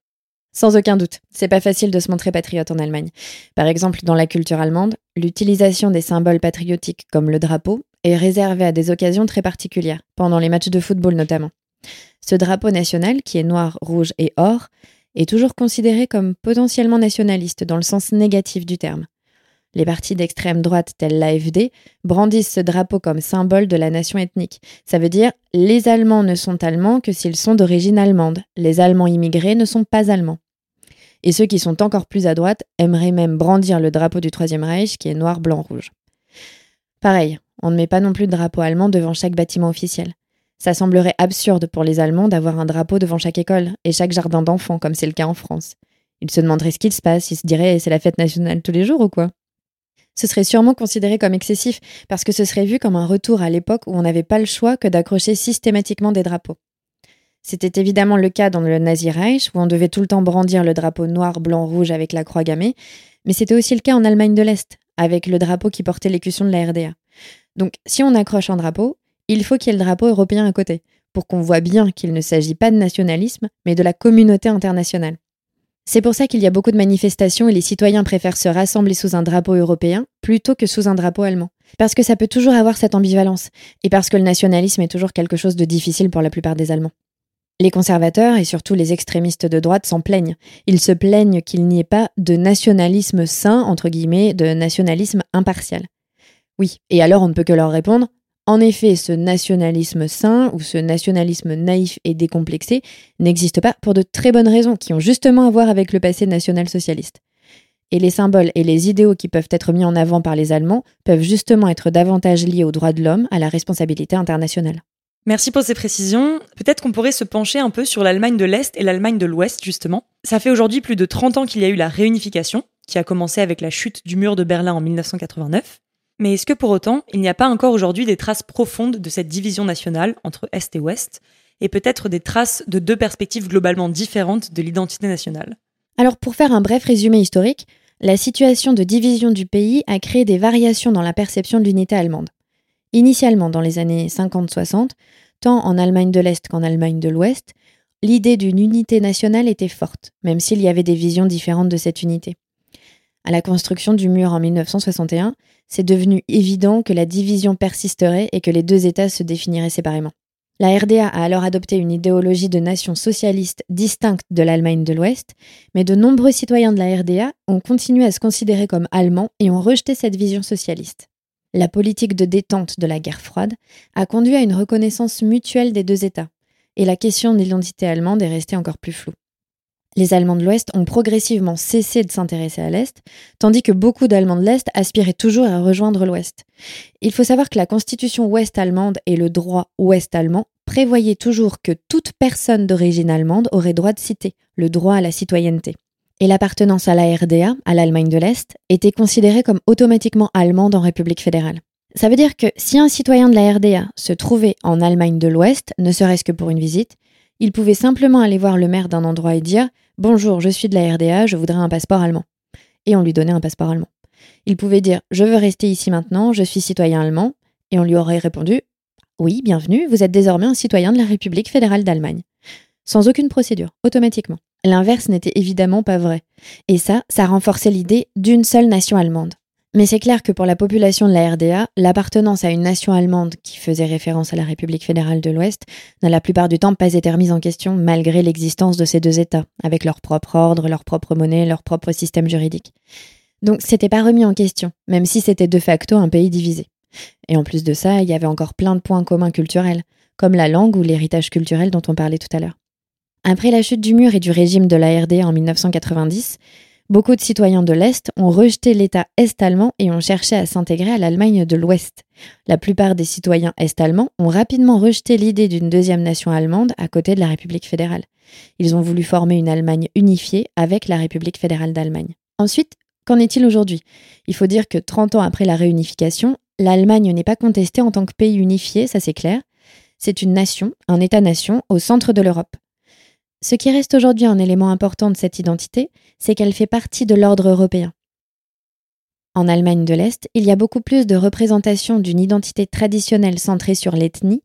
Sans aucun doute, c'est pas facile de se montrer patriote en Allemagne. Par exemple, dans la culture allemande, l'utilisation des symboles patriotiques comme le drapeau est réservée à des occasions très particulières, pendant les matchs de football notamment. Ce drapeau national, qui est noir, rouge et or, est toujours considéré comme potentiellement nationaliste dans le sens négatif du terme. Les partis d'extrême droite tels l'AFD brandissent ce drapeau comme symbole de la nation ethnique. Ça veut dire les Allemands ne sont allemands que s'ils sont d'origine allemande. Les Allemands immigrés ne sont pas allemands. Et ceux qui sont encore plus à droite aimeraient même brandir le drapeau du Troisième Reich qui est noir, blanc, rouge. Pareil, on ne met pas non plus de drapeau allemand devant chaque bâtiment officiel. Ça semblerait absurde pour les Allemands d'avoir un drapeau devant chaque école et chaque jardin d'enfants comme c'est le cas en France. Ils se demanderaient ce qu'il se passe, ils se diraient c'est la fête nationale tous les jours ou quoi? Ce serait sûrement considéré comme excessif, parce que ce serait vu comme un retour à l'époque où on n'avait pas le choix que d'accrocher systématiquement des drapeaux. C'était évidemment le cas dans le Nazi Reich, où on devait tout le temps brandir le drapeau noir, blanc, rouge avec la croix gammée, mais c'était aussi le cas en Allemagne de l'Est, avec le drapeau qui portait l'écusson de la RDA. Donc, si on accroche un drapeau, il faut qu'il y ait le drapeau européen à côté, pour qu'on voit bien qu'il ne s'agit pas de nationalisme, mais de la communauté internationale. C'est pour ça qu'il y a beaucoup de manifestations et les citoyens préfèrent se rassembler sous un drapeau européen plutôt que sous un drapeau allemand. Parce que ça peut toujours avoir cette ambivalence, et parce que le nationalisme est toujours quelque chose de difficile pour la plupart des Allemands. Les conservateurs et surtout les extrémistes de droite s'en plaignent. Ils se plaignent qu'il n'y ait pas de nationalisme sain, entre guillemets, de nationalisme impartial. Oui, et alors on ne peut que leur répondre en effet, ce nationalisme sain ou ce nationalisme naïf et décomplexé n'existe pas pour de très bonnes raisons qui ont justement à voir avec le passé national-socialiste. Et les symboles et les idéaux qui peuvent être mis en avant par les Allemands peuvent justement être davantage liés aux droits de l'homme, à la responsabilité internationale. Merci pour ces précisions. Peut-être qu'on pourrait se pencher un peu sur l'Allemagne de l'Est et l'Allemagne de l'Ouest, justement. Ça fait aujourd'hui plus de 30 ans qu'il y a eu la réunification, qui a commencé avec la chute du mur de Berlin en 1989. Mais est-ce que pour autant, il n'y a pas encore aujourd'hui des traces profondes de cette division nationale entre Est et Ouest, et peut-être des traces de deux perspectives globalement différentes de l'identité nationale? Alors pour faire un bref résumé historique, La situation de division du pays a créé des variations dans la perception de l'unité allemande. Initialement, dans les années 50-60, tant en Allemagne de l'Est qu'en Allemagne de l'Ouest, l'idée d'une unité nationale était forte, même s'il y avait des visions différentes de cette unité. À la construction du mur en 1961, c'est devenu évident que la division persisterait et que les deux États se définiraient séparément. La RDA a alors adopté une idéologie de nation socialiste distincte de l'Allemagne de l'Ouest, mais de nombreux citoyens de la RDA ont continué à se considérer comme allemands et ont rejeté cette vision socialiste. La politique de détente de la guerre froide a conduit à une reconnaissance mutuelle des deux États, et la question de l'identité allemande est restée encore plus floue. Les Allemands de l'Ouest ont progressivement cessé de s'intéresser à l'Est, tandis que beaucoup d'Allemands de l'Est aspiraient toujours à rejoindre l'Ouest. Il faut savoir que la constitution ouest-allemande et le droit ouest-allemand prévoyaient toujours que toute personne d'origine allemande aurait droit de citer, le droit à la citoyenneté. Et l'appartenance à la RDA, à l'Allemagne de l'Est, était considérée comme automatiquement allemande en République fédérale. Ça veut dire que si un citoyen de la RDA se trouvait en Allemagne de l'Ouest, ne serait-ce que pour une visite, il pouvait simplement aller voir le maire d'un endroit et dire Bonjour, je suis de la RDA, je voudrais un passeport allemand. Et on lui donnait un passeport allemand. Il pouvait dire Je veux rester ici maintenant, je suis citoyen allemand. Et on lui aurait répondu Oui, bienvenue, vous êtes désormais un citoyen de la République fédérale d'Allemagne. Sans aucune procédure, automatiquement. L'inverse n'était évidemment pas vrai. Et ça, ça renforçait l'idée d'une seule nation allemande. Mais c'est clair que pour la population de la RDA, l'appartenance à une nation allemande qui faisait référence à la République fédérale de l'Ouest n'a la plupart du temps pas été remise en question malgré l'existence de ces deux États, avec leur propre ordre, leur propre monnaie, leur propre système juridique. Donc c'était pas remis en question, même si c'était de facto un pays divisé. Et en plus de ça, il y avait encore plein de points communs culturels, comme la langue ou l'héritage culturel dont on parlait tout à l'heure. Après la chute du mur et du régime de la RDA en 1990, Beaucoup de citoyens de l'Est ont rejeté l'État est-allemand et ont cherché à s'intégrer à l'Allemagne de l'Ouest. La plupart des citoyens est-allemands ont rapidement rejeté l'idée d'une deuxième nation allemande à côté de la République fédérale. Ils ont voulu former une Allemagne unifiée avec la République fédérale d'Allemagne. Ensuite, qu'en est-il aujourd'hui? Il faut dire que 30 ans après la réunification, l'Allemagne n'est pas contestée en tant que pays unifié, ça c'est clair. C'est une nation, un État-nation, au centre de l'Europe. Ce qui reste aujourd'hui un élément important de cette identité, c'est qu'elle fait partie de l'ordre européen. En Allemagne de l'Est, il y a beaucoup plus de représentation d'une identité traditionnelle centrée sur l'ethnie,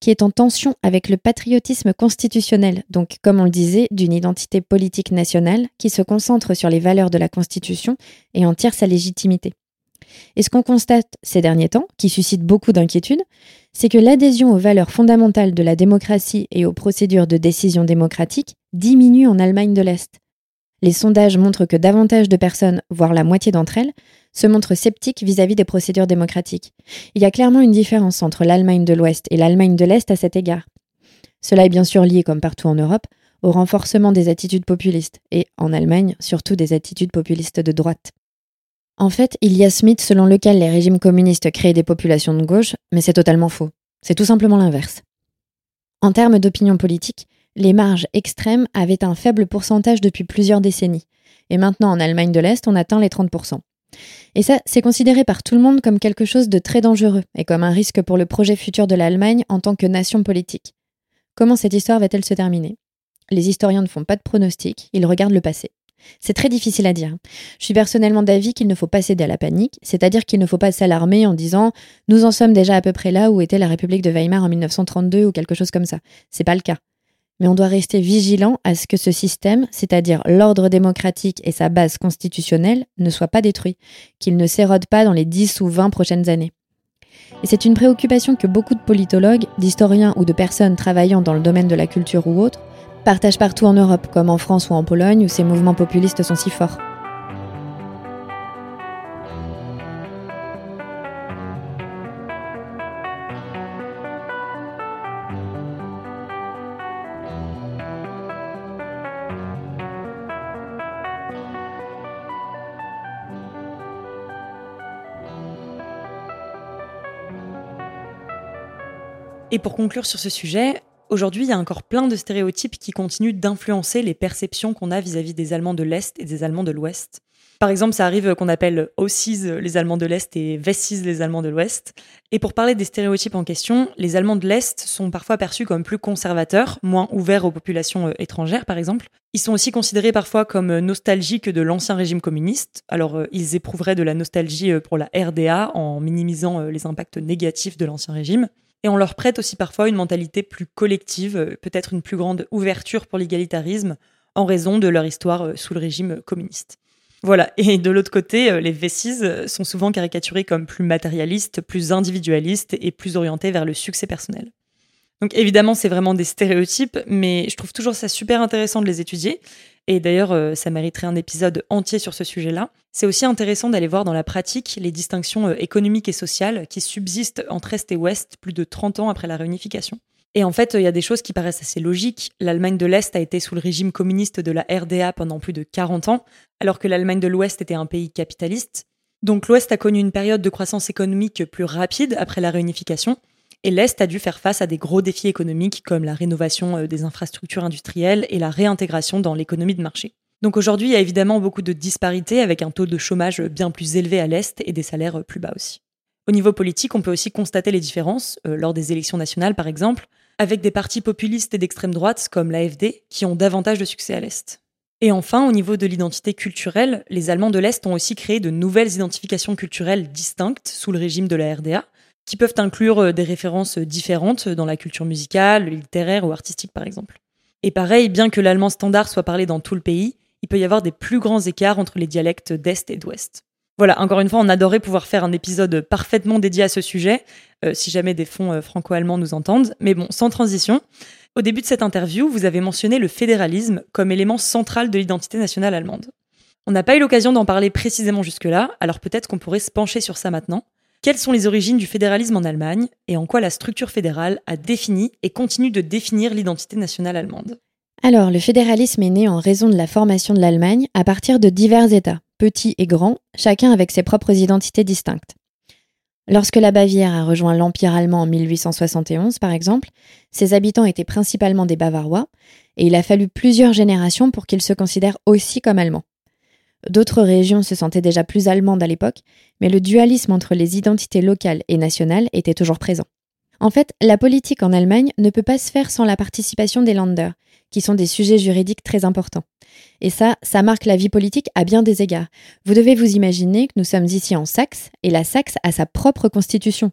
qui est en tension avec le patriotisme constitutionnel, donc comme on le disait, d'une identité politique nationale qui se concentre sur les valeurs de la Constitution et en tire sa légitimité. Et ce qu'on constate ces derniers temps, qui suscite beaucoup d'inquiétudes, c'est que l'adhésion aux valeurs fondamentales de la démocratie et aux procédures de décision démocratique diminue en Allemagne de l'Est. Les sondages montrent que davantage de personnes, voire la moitié d'entre elles, se montrent sceptiques vis-à-vis des procédures démocratiques. Il y a clairement une différence entre l'Allemagne de l'Ouest et l'Allemagne de l'Est à cet égard. Cela est bien sûr lié, comme partout en Europe, au renforcement des attitudes populistes, et en Allemagne, surtout des attitudes populistes de droite. En fait, il y a ce mythe selon lequel les régimes communistes créent des populations de gauche, mais c'est totalement faux. C'est tout simplement l'inverse. En termes d'opinion politique, les marges extrêmes avaient un faible pourcentage depuis plusieurs décennies. Et maintenant, en Allemagne de l'Est, on atteint les 30%. Et ça, c'est considéré par tout le monde comme quelque chose de très dangereux et comme un risque pour le projet futur de l'Allemagne en tant que nation politique. Comment cette histoire va-t-elle se terminer? Les historiens ne font pas de pronostics, ils regardent le passé. C'est très difficile à dire. Je suis personnellement d'avis qu'il ne faut pas céder à la panique, c'est-à-dire qu'il ne faut pas s'alarmer en disant nous en sommes déjà à peu près là où était la République de Weimar en 1932 ou quelque chose comme ça. C'est pas le cas. Mais on doit rester vigilant à ce que ce système, c'est-à-dire l'ordre démocratique et sa base constitutionnelle, ne soit pas détruit, qu'il ne s'érode pas dans les 10 ou 20 prochaines années. Et c'est une préoccupation que beaucoup de politologues, d'historiens ou de personnes travaillant dans le domaine de la culture ou autre partagent partout en Europe, comme en France ou en Pologne, où ces mouvements populistes sont si forts. Et pour conclure sur ce sujet, Aujourd'hui, il y a encore plein de stéréotypes qui continuent d'influencer les perceptions qu'on a vis-à-vis des Allemands de l'Est et des Allemands de l'Ouest. Par exemple, ça arrive qu'on appelle Ossis les Allemands de l'Est et Wessis les Allemands de l'Ouest. Et pour parler des stéréotypes en question, les Allemands de l'Est sont parfois perçus comme plus conservateurs, moins ouverts aux populations euh, étrangères par exemple. Ils sont aussi considérés parfois comme nostalgiques de l'ancien régime communiste. Alors euh, ils éprouveraient de la nostalgie euh, pour la RDA en minimisant les impacts négatifs de l'ancien régime. Et on leur prête aussi parfois une mentalité plus collective, peut-être une plus grande ouverture pour l'égalitarisme en raison de leur histoire sous le régime communiste. Voilà. Et de l'autre côté, euh, les V6 euh, sont souvent caricaturés comme plus matérialistes, plus individualistes et plus orientés vers le succès personnel. Donc évidemment, c'est vraiment des stéréotypes, mais je trouve toujours ça super intéressant de les étudier. Et d'ailleurs, euh, ça mériterait un épisode entier sur ce sujet-là. C'est aussi intéressant d'aller voir dans la pratique les distinctions économiques et sociales qui subsistent entre Est et Ouest plus de 30 ans après la réunification. Et en fait, il y a des choses qui paraissent assez logiques. L'Allemagne de l'Est a été sous le régime communiste de la RDA pendant plus de 40 ans, alors que l'Allemagne de l'Ouest était un pays capitaliste. Donc l'Ouest a connu une période de croissance économique plus rapide après la réunification, et l'Est a dû faire face à des gros défis économiques comme la rénovation euh, des infrastructures industrielles et la réintégration dans l'économie de marché. Donc aujourd'hui, il y a évidemment beaucoup de disparités avec un taux de chômage bien plus élevé à l'Est et des salaires plus bas aussi. Au niveau politique, on peut aussi constater les différences, euh, lors des élections nationales par exemple, avec des partis populistes et d'extrême droite comme l'AFD qui ont davantage de succès à l'Est. Et enfin, au niveau de l'identité culturelle, les Allemands de l'Est ont aussi créé de nouvelles identifications culturelles distinctes sous le régime de la RDA, qui peuvent inclure euh, des références différentes dans la culture musicale, littéraire ou artistique par exemple. Et pareil, bien que l'allemand standard soit parlé dans tout le pays, il peut y avoir des plus grands écarts entre les dialectes d'Est et d'Ouest. Voilà, encore une fois, on adorait pouvoir faire un épisode parfaitement dédié à ce sujet, euh, si jamais des fonds euh, franco-allemands nous entendent. Mais bon, sans transition. Au début de cette interview, vous avez mentionné le fédéralisme comme élément central de l'identité nationale allemande. On n'a pas eu l'occasion d'en parler précisément jusque-là, alors peut-être qu'on pourrait se pencher sur ça maintenant. Quelles sont les origines du fédéralisme en Allemagne et en quoi la structure fédérale a défini et continue de définir l'identité nationale allemande? Alors, le fédéralisme est né en raison de la formation de l'Allemagne à partir de divers États, petits et grands, chacun avec ses propres identités distinctes. Lorsque la Bavière a rejoint l'Empire allemand en 1871, par exemple, ses habitants étaient principalement des Bavarois, et il a fallu plusieurs générations pour qu'ils se considèrent aussi comme allemands. D'autres régions se sentaient déjà plus allemandes à l'époque, mais le dualisme entre les identités locales et nationales était toujours présent. En fait, la politique en Allemagne ne peut pas se faire sans la participation des Länder, qui sont des sujets juridiques très importants. Et ça, ça marque la vie politique à bien des égards. Vous devez vous imaginer que nous sommes ici en Saxe, et la Saxe a sa propre constitution.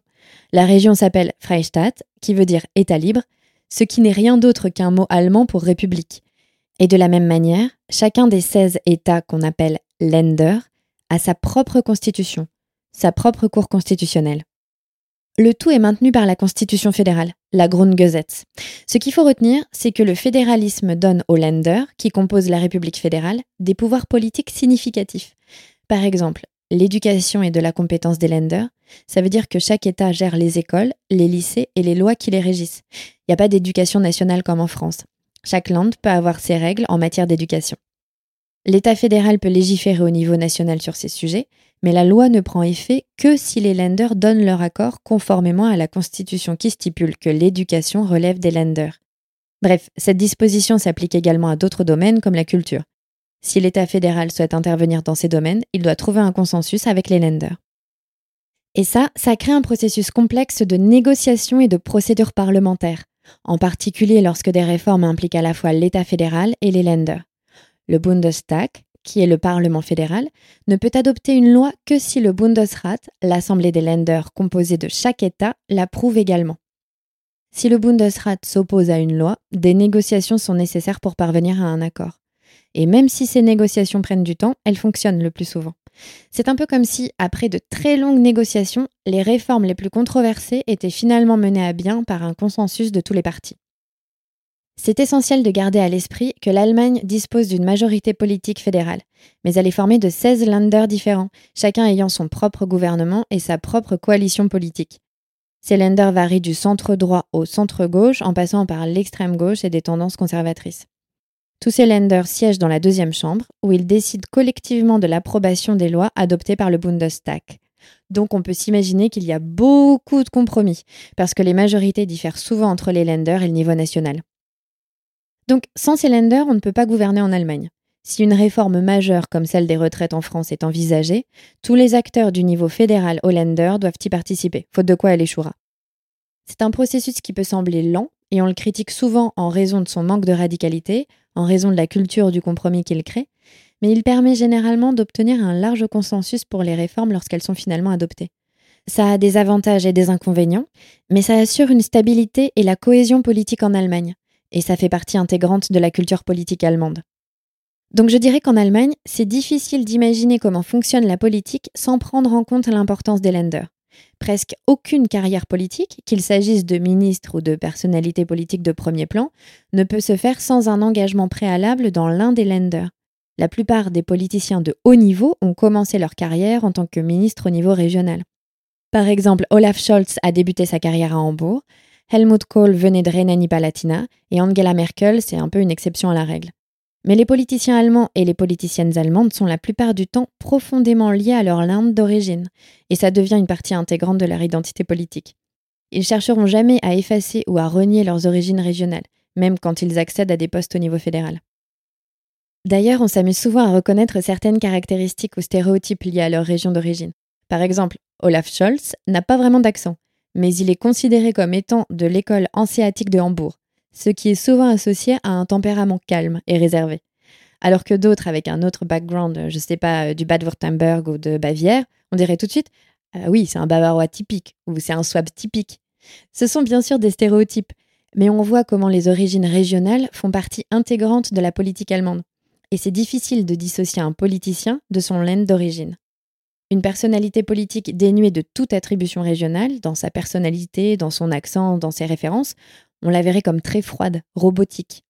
La région s'appelle Freistaat, qui veut dire État libre, ce qui n'est rien d'autre qu'un mot allemand pour république. Et de la même manière, chacun des 16 États qu'on appelle Länder a sa propre constitution, sa propre cour constitutionnelle. Le tout est maintenu par la Constitution fédérale, la Grundgesetz. Ce qu'il faut retenir, c'est que le fédéralisme donne aux Länder, qui composent la République fédérale, des pouvoirs politiques significatifs. Par exemple, l'éducation est de la compétence des Länder. Ça veut dire que chaque État gère les écoles, les lycées et les lois qui les régissent. Il n'y a pas d'éducation nationale comme en France. Chaque land peut avoir ses règles en matière d'éducation. L'État fédéral peut légiférer au niveau national sur ces sujets, mais la loi ne prend effet que si les lenders donnent leur accord conformément à la Constitution qui stipule que l'éducation relève des lenders. Bref, cette disposition s'applique également à d'autres domaines comme la culture. Si l'État fédéral souhaite intervenir dans ces domaines, il doit trouver un consensus avec les lenders. Et ça, ça crée un processus complexe de négociation et de procédure parlementaire, en particulier lorsque des réformes impliquent à la fois l'État fédéral et les lenders. Le Bundestag, qui est le Parlement fédéral, ne peut adopter une loi que si le Bundesrat, l'Assemblée des Länder composée de chaque État, l'approuve également. Si le Bundesrat s'oppose à une loi, des négociations sont nécessaires pour parvenir à un accord. Et même si ces négociations prennent du temps, elles fonctionnent le plus souvent. C'est un peu comme si, après de très longues négociations, les réformes les plus controversées étaient finalement menées à bien par un consensus de tous les partis. C'est essentiel de garder à l'esprit que l'Allemagne dispose d'une majorité politique fédérale, mais elle est formée de 16 Länder différents, chacun ayant son propre gouvernement et sa propre coalition politique. Ces Länder varient du centre droit au centre gauche en passant par l'extrême gauche et des tendances conservatrices. Tous ces Länder siègent dans la deuxième chambre, où ils décident collectivement de l'approbation des lois adoptées par le Bundestag. Donc on peut s'imaginer qu'il y a beaucoup de compromis, parce que les majorités diffèrent souvent entre les Länder et le niveau national. Donc, sans ces lenders, on ne peut pas gouverner en Allemagne. Si une réforme majeure comme celle des retraites en France est envisagée, tous les acteurs du niveau fédéral au Länder doivent y participer, faute de quoi elle échouera. C'est un processus qui peut sembler lent, et on le critique souvent en raison de son manque de radicalité, en raison de la culture du compromis qu'il crée, mais il permet généralement d'obtenir un large consensus pour les réformes lorsqu'elles sont finalement adoptées. Ça a des avantages et des inconvénients, mais ça assure une stabilité et la cohésion politique en Allemagne, et ça fait partie intégrante de la culture politique allemande. Donc je dirais qu'en Allemagne, c'est difficile d'imaginer comment fonctionne la politique sans prendre en compte l'importance des lenders. Presque aucune carrière politique, qu'il s'agisse de ministre ou de personnalité politique de premier plan, ne peut se faire sans un engagement préalable dans l'un des lenders. La plupart des politiciens de haut niveau ont commencé leur carrière en tant que ministre au niveau régional. Par exemple, Olaf Scholz a débuté sa carrière à Hambourg, Helmut Kohl venait de Rhénanie-Palatinat et Angela Merkel, c'est un peu une exception à la règle. Mais les politiciens allemands et les politiciennes allemandes sont la plupart du temps profondément liés à leur linde d'origine, et ça devient une partie intégrante de leur identité politique. Ils chercheront jamais à effacer ou à renier leurs origines régionales, même quand ils accèdent à des postes au niveau fédéral. D'ailleurs, on s'amuse souvent à reconnaître certaines caractéristiques ou stéréotypes liés à leur région d'origine. Par exemple, Olaf Scholz n'a pas vraiment d'accent, mais il est considéré comme étant de l'école hanséatique de Hambourg, ce qui est souvent associé à un tempérament calme et réservé. Alors que d'autres avec un autre background, je sais pas, du Bade-Württemberg ou de Bavière, on dirait tout de suite ah oui, c'est un bavarois typique ou c'est un swab typique. Ce sont bien sûr des stéréotypes, mais on voit comment les origines régionales font partie intégrante de la politique allemande. Et c'est difficile de dissocier un politicien de son laine d'origine. Une personnalité politique dénuée de toute attribution régionale, dans sa personnalité, dans son accent, dans ses références, on la verrait comme très froide, robotique.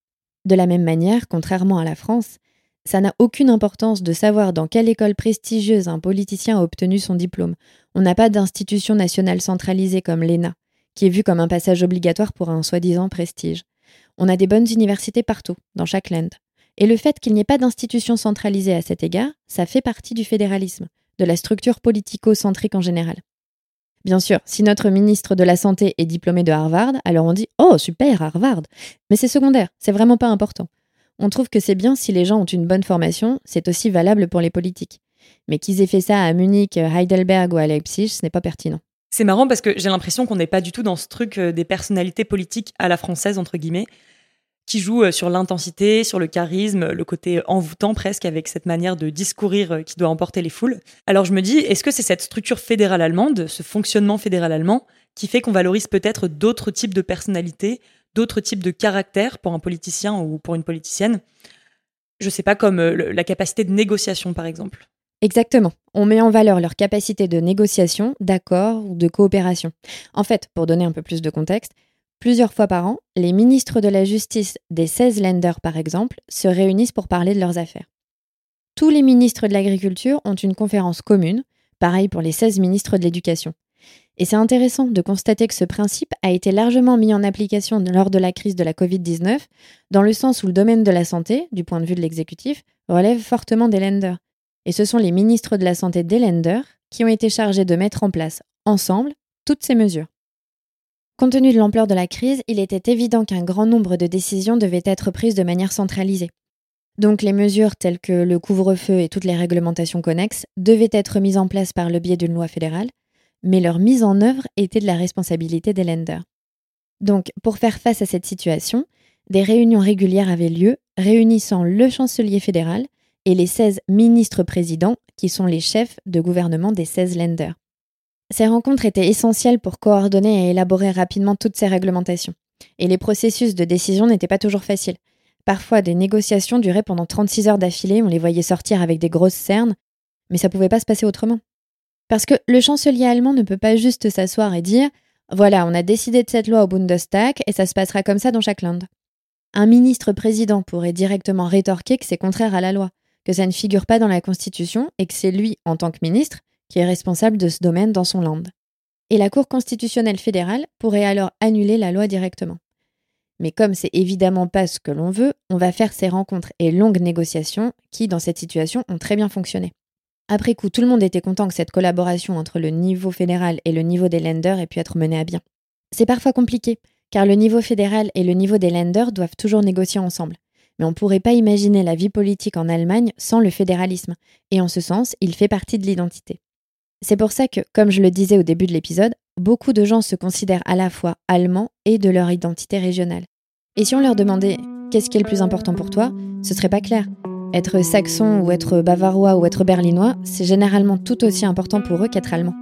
De la même manière, contrairement à la France, ça n'a aucune importance de savoir dans quelle école prestigieuse un politicien a obtenu son diplôme. On n'a pas d'institution nationale centralisée comme l'ENA, qui est vue comme un passage obligatoire pour un soi-disant prestige. On a des bonnes universités partout, dans chaque land. Et le fait qu'il n'y ait pas d'institution centralisée à cet égard, ça fait partie du fédéralisme, de la structure politico-centrique en général. Bien sûr, si notre ministre de la Santé est diplômé de Harvard, alors on dit Oh, super, Harvard Mais c'est secondaire, c'est vraiment pas important. On trouve que c'est bien si les gens ont une bonne formation, c'est aussi valable pour les politiques. Mais qu'ils aient fait ça à Munich, Heidelberg ou à Leipzig, ce n'est pas pertinent. C'est marrant parce que j'ai l'impression qu'on n'est pas du tout dans ce truc euh, des personnalités politiques à la française, entre guillemets qui joue euh, sur l'intensité, sur le charisme, le côté envoûtant presque avec cette manière de discourir euh, qui doit emporter les foules. Alors je me dis, est-ce que c'est cette structure fédérale allemande, ce fonctionnement fédéral allemand, qui fait qu'on valorise peut-être d'autres types de personnalités, d'autres types de caractères pour un politicien ou pour une politicienne? Je sais pas, comme euh, la capacité de négociation par exemple. Exactement. On met en valeur leur capacité de négociation, d'accord ou de coopération. En fait, pour donner un peu plus de contexte, Plusieurs fois par an, les ministres de la Justice des 16 lenders, par exemple, se réunissent pour parler de leurs affaires. Tous les ministres de l'Agriculture ont une conférence commune, pareil pour les 16 ministres de l'Éducation. Et c'est intéressant de constater que ce principe a été largement mis en application lors de la crise de la Covid-19, dans le sens où le domaine de la santé, du point de vue de l'exécutif, relève fortement des lenders. Et ce sont les ministres de la Santé des lenders qui ont été chargés de mettre en place, ensemble, toutes ces mesures. Compte tenu de l'ampleur de la crise, il était évident qu'un grand nombre de décisions devaient être prises de manière centralisée. Donc les mesures telles que le couvre-feu et toutes les réglementations connexes devaient être mises en place par le biais d'une loi fédérale, mais leur mise en œuvre était de la responsabilité des lenders. Donc pour faire face à cette situation, des réunions régulières avaient lieu, réunissant le chancelier fédéral et les 16 ministres présidents, qui sont les chefs de gouvernement des 16 lenders. Ces rencontres étaient essentielles pour coordonner et élaborer rapidement toutes ces réglementations. Et les processus de décision n'étaient pas toujours faciles. Parfois, des négociations duraient pendant 36 heures d'affilée, on les voyait sortir avec des grosses cernes, mais ça pouvait pas se passer autrement. Parce que le chancelier allemand ne peut pas juste s'asseoir et dire Voilà, on a décidé de cette loi au Bundestag et ça se passera comme ça dans chaque land. Un ministre-président pourrait directement rétorquer que c'est contraire à la loi, que ça ne figure pas dans la Constitution et que c'est lui, en tant que ministre, qui est responsable de ce domaine dans son land. Et la Cour constitutionnelle fédérale pourrait alors annuler la loi directement. Mais comme c'est évidemment pas ce que l'on veut, on va faire ces rencontres et longues négociations qui, dans cette situation, ont très bien fonctionné. Après coup, tout le monde était content que cette collaboration entre le niveau fédéral et le niveau des lenders ait pu être menée à bien. C'est parfois compliqué, car le niveau fédéral et le niveau des lenders doivent toujours négocier ensemble. mais on ne pourrait pas imaginer la vie politique en Allemagne sans le fédéralisme, et en ce sens, il fait partie de l'identité. C'est pour ça que, comme je le disais au début de l'épisode, beaucoup de gens se considèrent à la fois allemands et de leur identité régionale. Et si on leur demandait qu'est-ce qui est le plus important pour toi, ce serait pas clair. Être saxon ou être bavarois ou être berlinois, c'est généralement tout aussi important pour eux qu'être allemand.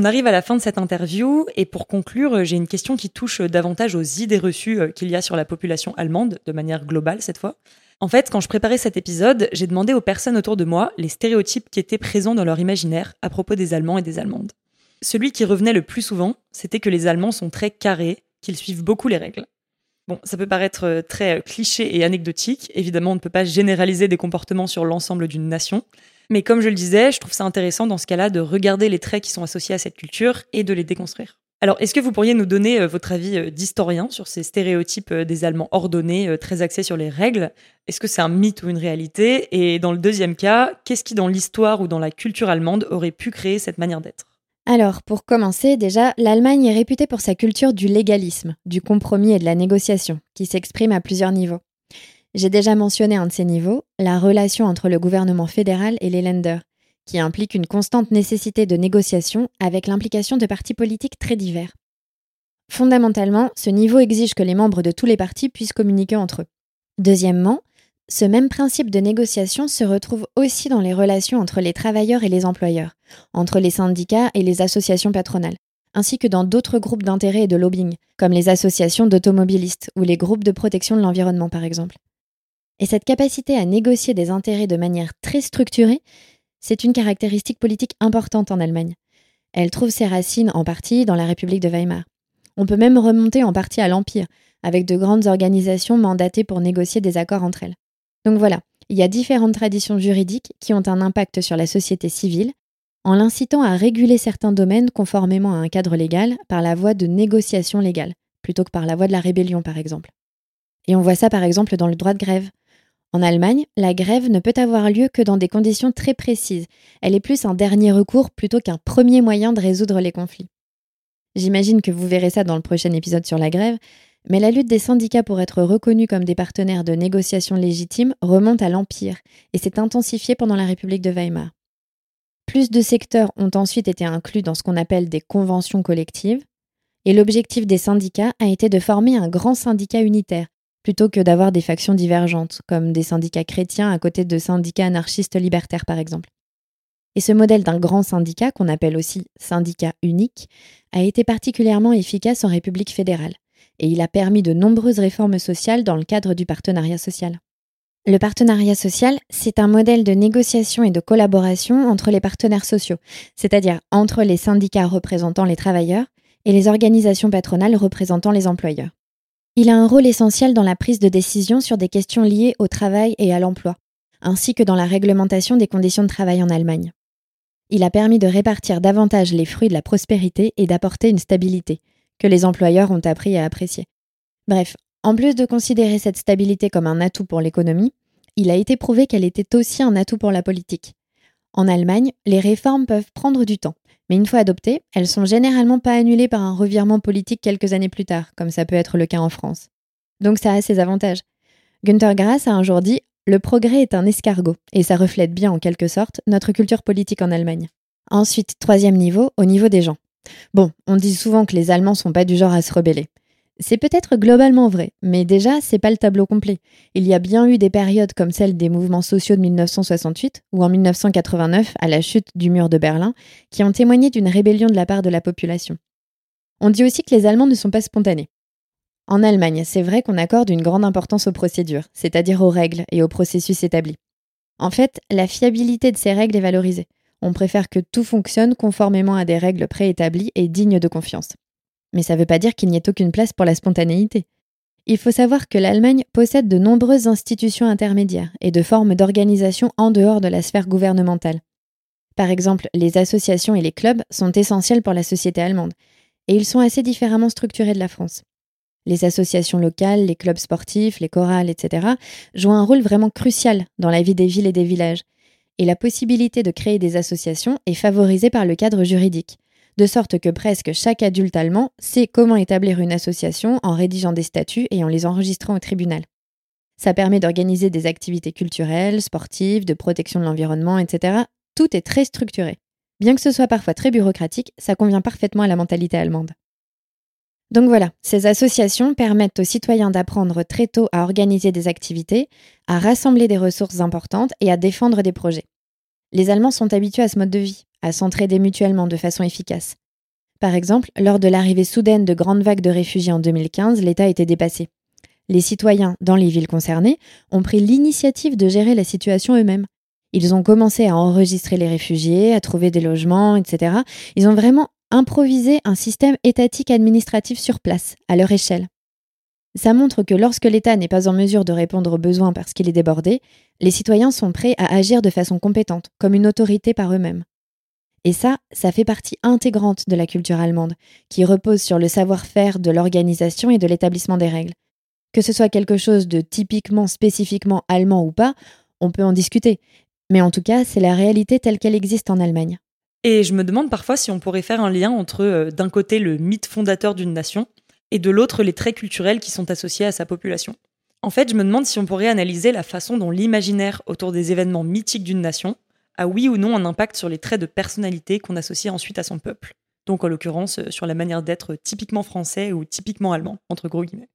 On arrive à la fin de cette interview et pour conclure, j'ai une question qui touche davantage aux idées reçues euh, qu'il y a sur la population allemande, de manière globale cette fois. En fait, quand je préparais cet épisode, j'ai demandé aux personnes autour de moi les stéréotypes qui étaient présents dans leur imaginaire à propos des Allemands et des Allemandes. Celui qui revenait le plus souvent, c'était que les Allemands sont très carrés, qu'ils suivent beaucoup les règles. Bon, ça peut paraître euh, très euh, cliché et anecdotique, évidemment on ne peut pas généraliser des comportements sur l'ensemble d'une nation, mais comme je le disais, je trouve ça intéressant dans ce cas-là de regarder les traits qui sont associés à cette culture et de les déconstruire. Alors, est-ce que vous pourriez nous donner euh, votre avis euh, d'historien sur ces stéréotypes euh, des Allemands ordonnés, très axés sur les règles? Est-ce que c'est un mythe ou une réalité? Et dans le deuxième cas, qu'est-ce qui dans l'histoire ou dans la culture allemande aurait pu créer cette manière d'être? Alors, pour commencer, déjà, l'Allemagne est réputée pour sa culture du légalisme, du compromis et de la négociation, qui s'exprime à plusieurs niveaux. J'ai déjà mentionné un de ces niveaux, la relation entre le gouvernement fédéral et les Länder, qui implique une constante nécessité de négociation avec l'implication de partis politiques très divers. Fondamentalement, ce niveau exige que les membres de tous les partis puissent communiquer entre eux. Deuxièmement, ce même principe de négociation se retrouve aussi dans les relations entre les travailleurs et les employeurs, entre les syndicats et les associations patronales, ainsi que dans d'autres groupes d'intérêt et de lobbying, comme les associations d'automobilistes ou les groupes de protection de l'environnement par exemple. Et cette capacité à négocier des intérêts de manière très structurée, c'est une caractéristique politique importante en Allemagne. Elle trouve ses racines en partie dans la République de Weimar. On peut même remonter en partie à l'Empire, avec de grandes organisations mandatées pour négocier des accords entre elles. Donc voilà, il y a différentes traditions juridiques qui ont un impact sur la société civile, en l'incitant à réguler certains domaines conformément à un cadre légal par la voie de négociation légale, plutôt que par la voie de la rébellion par exemple. Et on voit ça par exemple dans le droit de grève. En Allemagne, la grève ne peut avoir lieu que dans des conditions très précises. Elle est plus un dernier recours plutôt qu'un premier moyen de résoudre les conflits. J'imagine que vous verrez ça dans le prochain épisode sur la grève, mais la lutte des syndicats pour être reconnus comme des partenaires de négociation légitimes remonte à l'Empire et s'est intensifiée pendant la République de Weimar. Plus de secteurs ont ensuite été inclus dans ce qu'on appelle des conventions collectives, et l'objectif des syndicats a été de former un grand syndicat unitaire, plutôt que d'avoir des factions divergentes, comme des syndicats chrétiens à côté de syndicats anarchistes libertaires par exemple. Et ce modèle d'un grand syndicat, qu'on appelle aussi syndicat unique, a été particulièrement efficace en République fédérale, et il a permis de nombreuses réformes sociales dans le cadre du partenariat social. Le partenariat social, c'est un modèle de négociation et de collaboration entre les partenaires sociaux, c'est-à-dire entre les syndicats représentant les travailleurs et les organisations patronales représentant les employeurs. Il a un rôle essentiel dans la prise de décision sur des questions liées au travail et à l'emploi, ainsi que dans la réglementation des conditions de travail en Allemagne. Il a permis de répartir davantage les fruits de la prospérité et d'apporter une stabilité, que les employeurs ont appris à apprécier. Bref, en plus de considérer cette stabilité comme un atout pour l'économie, il a été prouvé qu'elle était aussi un atout pour la politique. En Allemagne, les réformes peuvent prendre du temps, mais une fois adoptées, elles sont généralement pas annulées par un revirement politique quelques années plus tard, comme ça peut être le cas en France. Donc ça a ses avantages. Günther Grass a un jour dit Le progrès est un escargot, et ça reflète bien en quelque sorte notre culture politique en Allemagne. Ensuite, troisième niveau, au niveau des gens. Bon, on dit souvent que les Allemands sont pas du genre à se rebeller. C'est peut-être globalement vrai, mais déjà, c'est pas le tableau complet. Il y a bien eu des périodes comme celle des mouvements sociaux de 1968 ou en 1989 à la chute du mur de Berlin qui ont témoigné d'une rébellion de la part de la population. On dit aussi que les Allemands ne sont pas spontanés. En Allemagne, c'est vrai qu'on accorde une grande importance aux procédures, c'est-à-dire aux règles et aux processus établis. En fait, la fiabilité de ces règles est valorisée. On préfère que tout fonctionne conformément à des règles préétablies et dignes de confiance. Mais ça ne veut pas dire qu'il n'y ait aucune place pour la spontanéité. Il faut savoir que l'Allemagne possède de nombreuses institutions intermédiaires et de formes d'organisation en dehors de la sphère gouvernementale. Par exemple, les associations et les clubs sont essentiels pour la société allemande, et ils sont assez différemment structurés de la France. Les associations locales, les clubs sportifs, les chorales, etc., jouent un rôle vraiment crucial dans la vie des villes et des villages. Et la possibilité de créer des associations est favorisée par le cadre juridique, de sorte que presque chaque adulte allemand sait comment établir une association en rédigeant des statuts et en les enregistrant au tribunal. Ça permet d'organiser des activités culturelles, sportives, de protection de l'environnement, etc. Tout est très structuré. Bien que ce soit parfois très bureaucratique, ça convient parfaitement à la mentalité allemande. Donc voilà, ces associations permettent aux citoyens d'apprendre très tôt à organiser des activités, à rassembler des ressources importantes et à défendre des projets. Les Allemands sont habitués à ce mode de vie, à s'entraider mutuellement de façon efficace. Par exemple, lors de l'arrivée soudaine de grandes vagues de réfugiés en 2015, l'État était dépassé. Les citoyens, dans les villes concernées, ont pris l'initiative de gérer la situation eux-mêmes. Ils ont commencé à enregistrer les réfugiés, à trouver des logements, etc. Ils ont vraiment improviser un système étatique administratif sur place, à leur échelle. Ça montre que lorsque l'État n'est pas en mesure de répondre aux besoins parce qu'il est débordé, les citoyens sont prêts à agir de façon compétente, comme une autorité par eux-mêmes. Et ça, ça fait partie intégrante de la culture allemande, qui repose sur le savoir-faire de l'organisation et de l'établissement des règles. Que ce soit quelque chose de typiquement spécifiquement allemand ou pas, on peut en discuter, mais en tout cas, c'est la réalité telle qu'elle existe en Allemagne. Et je me demande parfois si on pourrait faire un lien entre, euh, d'un côté, le mythe fondateur d'une nation, et de l'autre, les traits culturels qui sont associés à sa population. En fait, je me demande si on pourrait analyser la façon dont l'imaginaire autour des événements mythiques d'une nation a oui ou non un impact sur les traits de personnalité qu'on associe ensuite à son peuple. Donc en l'occurrence euh, sur la manière d'être typiquement français ou typiquement allemand, entre gros guillemets.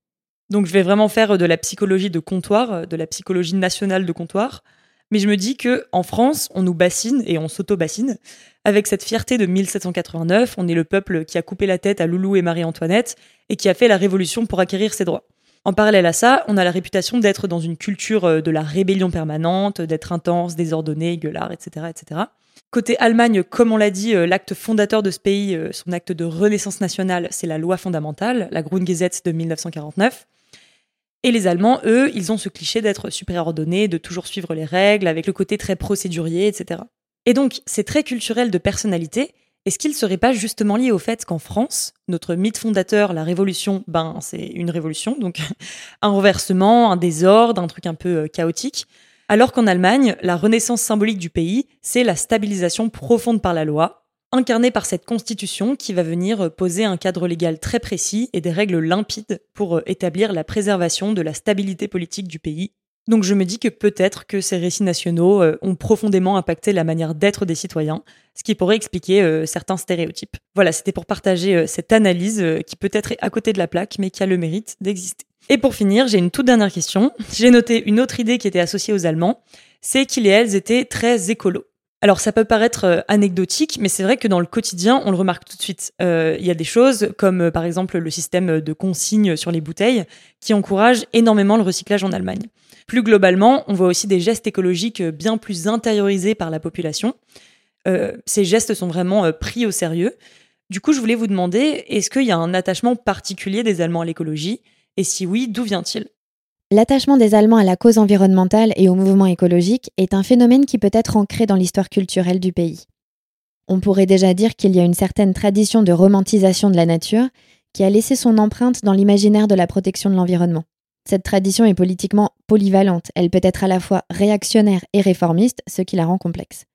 Donc je vais vraiment faire de la psychologie de comptoir, de la psychologie nationale de comptoir, mais je me dis que en France, on nous bassine et on s'auto-bassine avec cette fierté de 1789. On est le peuple qui a coupé la tête à Loulou et Marie-Antoinette et qui a fait la révolution pour acquérir ses droits. En parallèle à ça, on a la réputation d'être dans une culture euh, de la rébellion permanente, d'être intense, désordonné, gueulard, etc., etc. Côté Allemagne, comme on l'a dit, euh, l'acte fondateur de ce pays, euh, son acte de renaissance nationale, c'est la loi fondamentale, la Grundgesetz de 1949. Et les Allemands, eux, ils ont ce cliché d'être super ordonnés, de toujours suivre les règles, avec le côté très procédurier, etc. Et donc, ces traits culturels de personnalité, est-ce qu'ils ne seraient pas justement liés au fait qu'en France, notre mythe fondateur, la révolution, ben c'est une révolution, donc un renversement, un désordre, un truc un peu euh, chaotique, alors qu'en Allemagne, la renaissance symbolique du pays, c'est la stabilisation profonde par la loi, incarné par cette constitution qui va venir poser un cadre légal très précis et des règles limpides pour euh, établir la préservation de la stabilité politique du pays. Donc je me dis que peut-être que ces récits nationaux euh, ont profondément impacté la manière d'être des citoyens, ce qui pourrait expliquer euh, certains stéréotypes. Voilà, c'était pour partager cette analyse qui peut-être est à côté de la plaque, mais qui a le mérite d'exister. Et pour finir, j'ai une toute dernière question. J'ai noté une autre idée qui était associée aux Allemands, c'est qu'ils et elles étaient très écolos. Alors ça peut paraître euh, anecdotique, mais c'est vrai que dans le quotidien, on le remarque tout de suite. Euh, il y a des choses comme euh, par exemple le système de consigne sur les bouteilles qui encourage énormément le recyclage en Allemagne. Plus globalement, on voit aussi des gestes écologiques bien plus intériorisés par la population. ces gestes sont vraiment pris au sérieux. Du coup, je voulais vous demander, est-ce qu'il y a un attachement particulier des Allemands à l'écologie? Et si oui, d'où vient-il? L'attachement des Allemands à la cause environnementale et au mouvement écologique est un phénomène qui peut être ancré dans l'histoire culturelle du pays. On pourrait déjà dire qu'il y a une certaine tradition de romantisation de la nature qui a laissé son empreinte dans l'imaginaire de la protection de l'environnement. Cette tradition est politiquement polyvalente, elle peut être à la fois réactionnaire et réformiste, ce qui la rend complexe.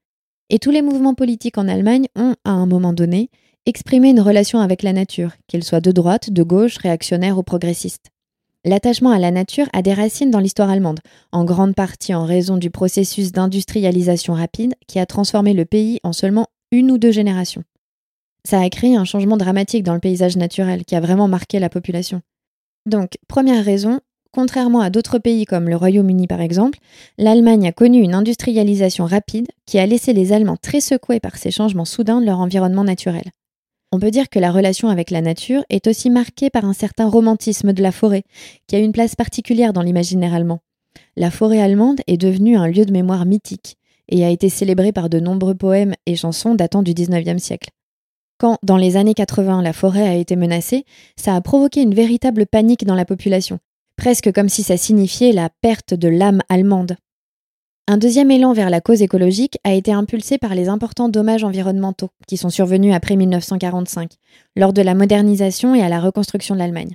Et tous les mouvements politiques en Allemagne ont, à un moment donné, exprimé une relation avec la nature, qu'elle soit de droite, de gauche, réactionnaire ou progressiste. L'attachement à la nature a des racines dans l'histoire allemande, en grande partie en raison du processus d'industrialisation rapide qui a transformé le pays en seulement une ou deux générations. Ça a créé un changement dramatique dans le paysage naturel qui a vraiment marqué la population. Donc, première raison, contrairement à d'autres pays comme le Royaume-Uni par exemple, l'Allemagne a connu une industrialisation rapide qui a laissé les Allemands très secoués par ces changements soudains de leur environnement naturel. On peut dire que la relation avec la nature est aussi marquée par un certain romantisme de la forêt, qui a une place particulière dans l'imaginaire allemand. La forêt allemande est devenue un lieu de mémoire mythique et a été célébrée par de nombreux poèmes et chansons datant du XIXe siècle. Quand, dans les années 80, la forêt a été menacée, ça a provoqué une véritable panique dans la population, presque comme si ça signifiait la perte de l'âme allemande. Un deuxième élan vers la cause écologique a été impulsé par les importants dommages environnementaux qui sont survenus après 1945, lors de la modernisation et à la reconstruction de l'Allemagne.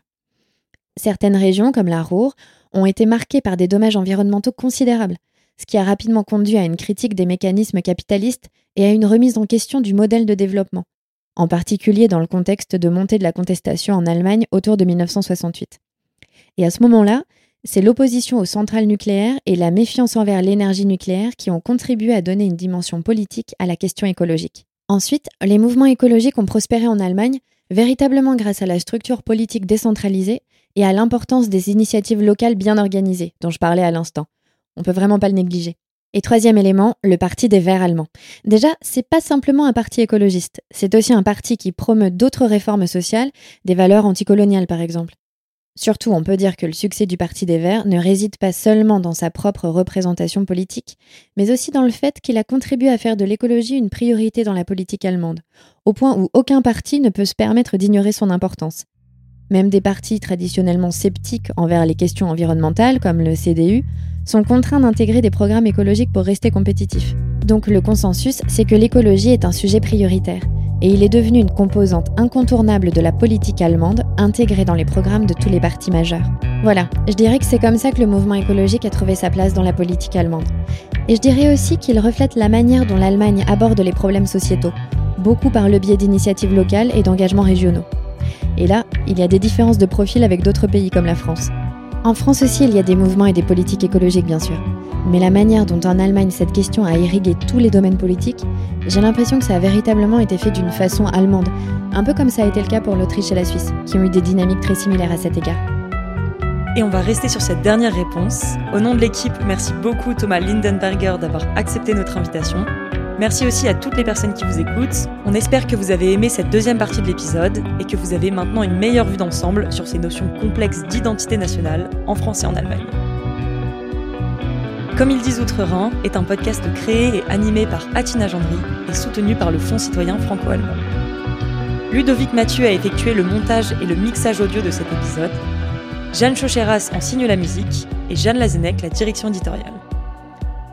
certaines régions, comme la Ruhr, ont été marquées par des dommages environnementaux considérables, ce qui a rapidement conduit à une critique des mécanismes capitalistes et à une remise en question du modèle de développement, en particulier dans le contexte de montée de la contestation en Allemagne autour de 1968. Et à ce moment-là, c'est l'opposition aux centrales nucléaires et la méfiance envers l'énergie nucléaire qui ont contribué à donner une dimension politique à la question écologique. Ensuite, les mouvements écologiques ont prospéré en Allemagne véritablement grâce à la structure politique décentralisée et à l'importance des initiatives locales bien organisées, dont je parlais à l'instant. On peut vraiment pas le négliger. Et troisième élément, le Parti des Verts allemands. Déjà, c'est pas simplement un parti écologiste, c'est aussi un parti qui promeut d'autres réformes sociales, des valeurs anticoloniales par exemple. Surtout, on peut dire que le succès du Parti des Verts ne réside pas seulement dans sa propre représentation politique, mais aussi dans le fait qu'il a contribué à faire de l'écologie une priorité dans la politique allemande, au point où aucun parti ne peut se permettre d'ignorer son importance. Même des partis traditionnellement sceptiques envers les questions environnementales, comme le CDU, sont contraints d'intégrer des programmes écologiques pour rester compétitifs. Donc le consensus, c'est que l'écologie est un sujet prioritaire, et il est devenu une composante incontournable de la politique allemande, intégrée dans les programmes de tous les partis majeurs. Voilà, je dirais que c'est comme ça que le mouvement écologique a trouvé sa place dans la politique allemande. Et je dirais aussi qu'il reflète la manière dont l'Allemagne aborde les problèmes sociétaux, beaucoup par le biais d'initiatives locales et d'engagements régionaux. Et là, il y a des différences de profil avec d'autres pays comme la France. En France aussi, il y a des mouvements et des politiques écologiques, bien sûr. Mais la manière dont en Allemagne cette question a irrigué tous les domaines politiques, j'ai l'impression que ça a véritablement été fait d'une façon allemande, un peu comme ça a été le cas pour l'Autriche et la Suisse, qui ont eu des dynamiques très similaires à cet égard. Et on va rester sur cette dernière réponse. Au nom de l'équipe, merci beaucoup Thomas Lindenberger d'avoir accepté notre invitation. Merci aussi à toutes les personnes qui vous écoutent. On espère que vous avez aimé cette deuxième partie de l'épisode et que vous avez maintenant une meilleure vue d'ensemble sur ces notions complexes d'identité nationale en France et en Allemagne. Comme ils disent Outre-Rhin est un podcast créé et animé par Atina Gendry et soutenu par le Fonds citoyen franco-allemand. Ludovic Mathieu a effectué le montage et le mixage audio de cet épisode. Jeanne Chocheras en signe la musique et Jeanne Lazenec la direction éditoriale.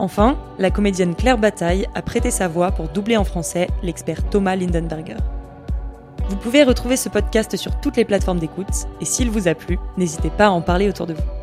Enfin, la comédienne Claire Bataille a prêté sa voix pour doubler en français l'expert Thomas Lindenberger. Vous pouvez retrouver ce podcast sur toutes les plateformes d'écoute et s'il vous a plu, n'hésitez pas à en parler autour de vous.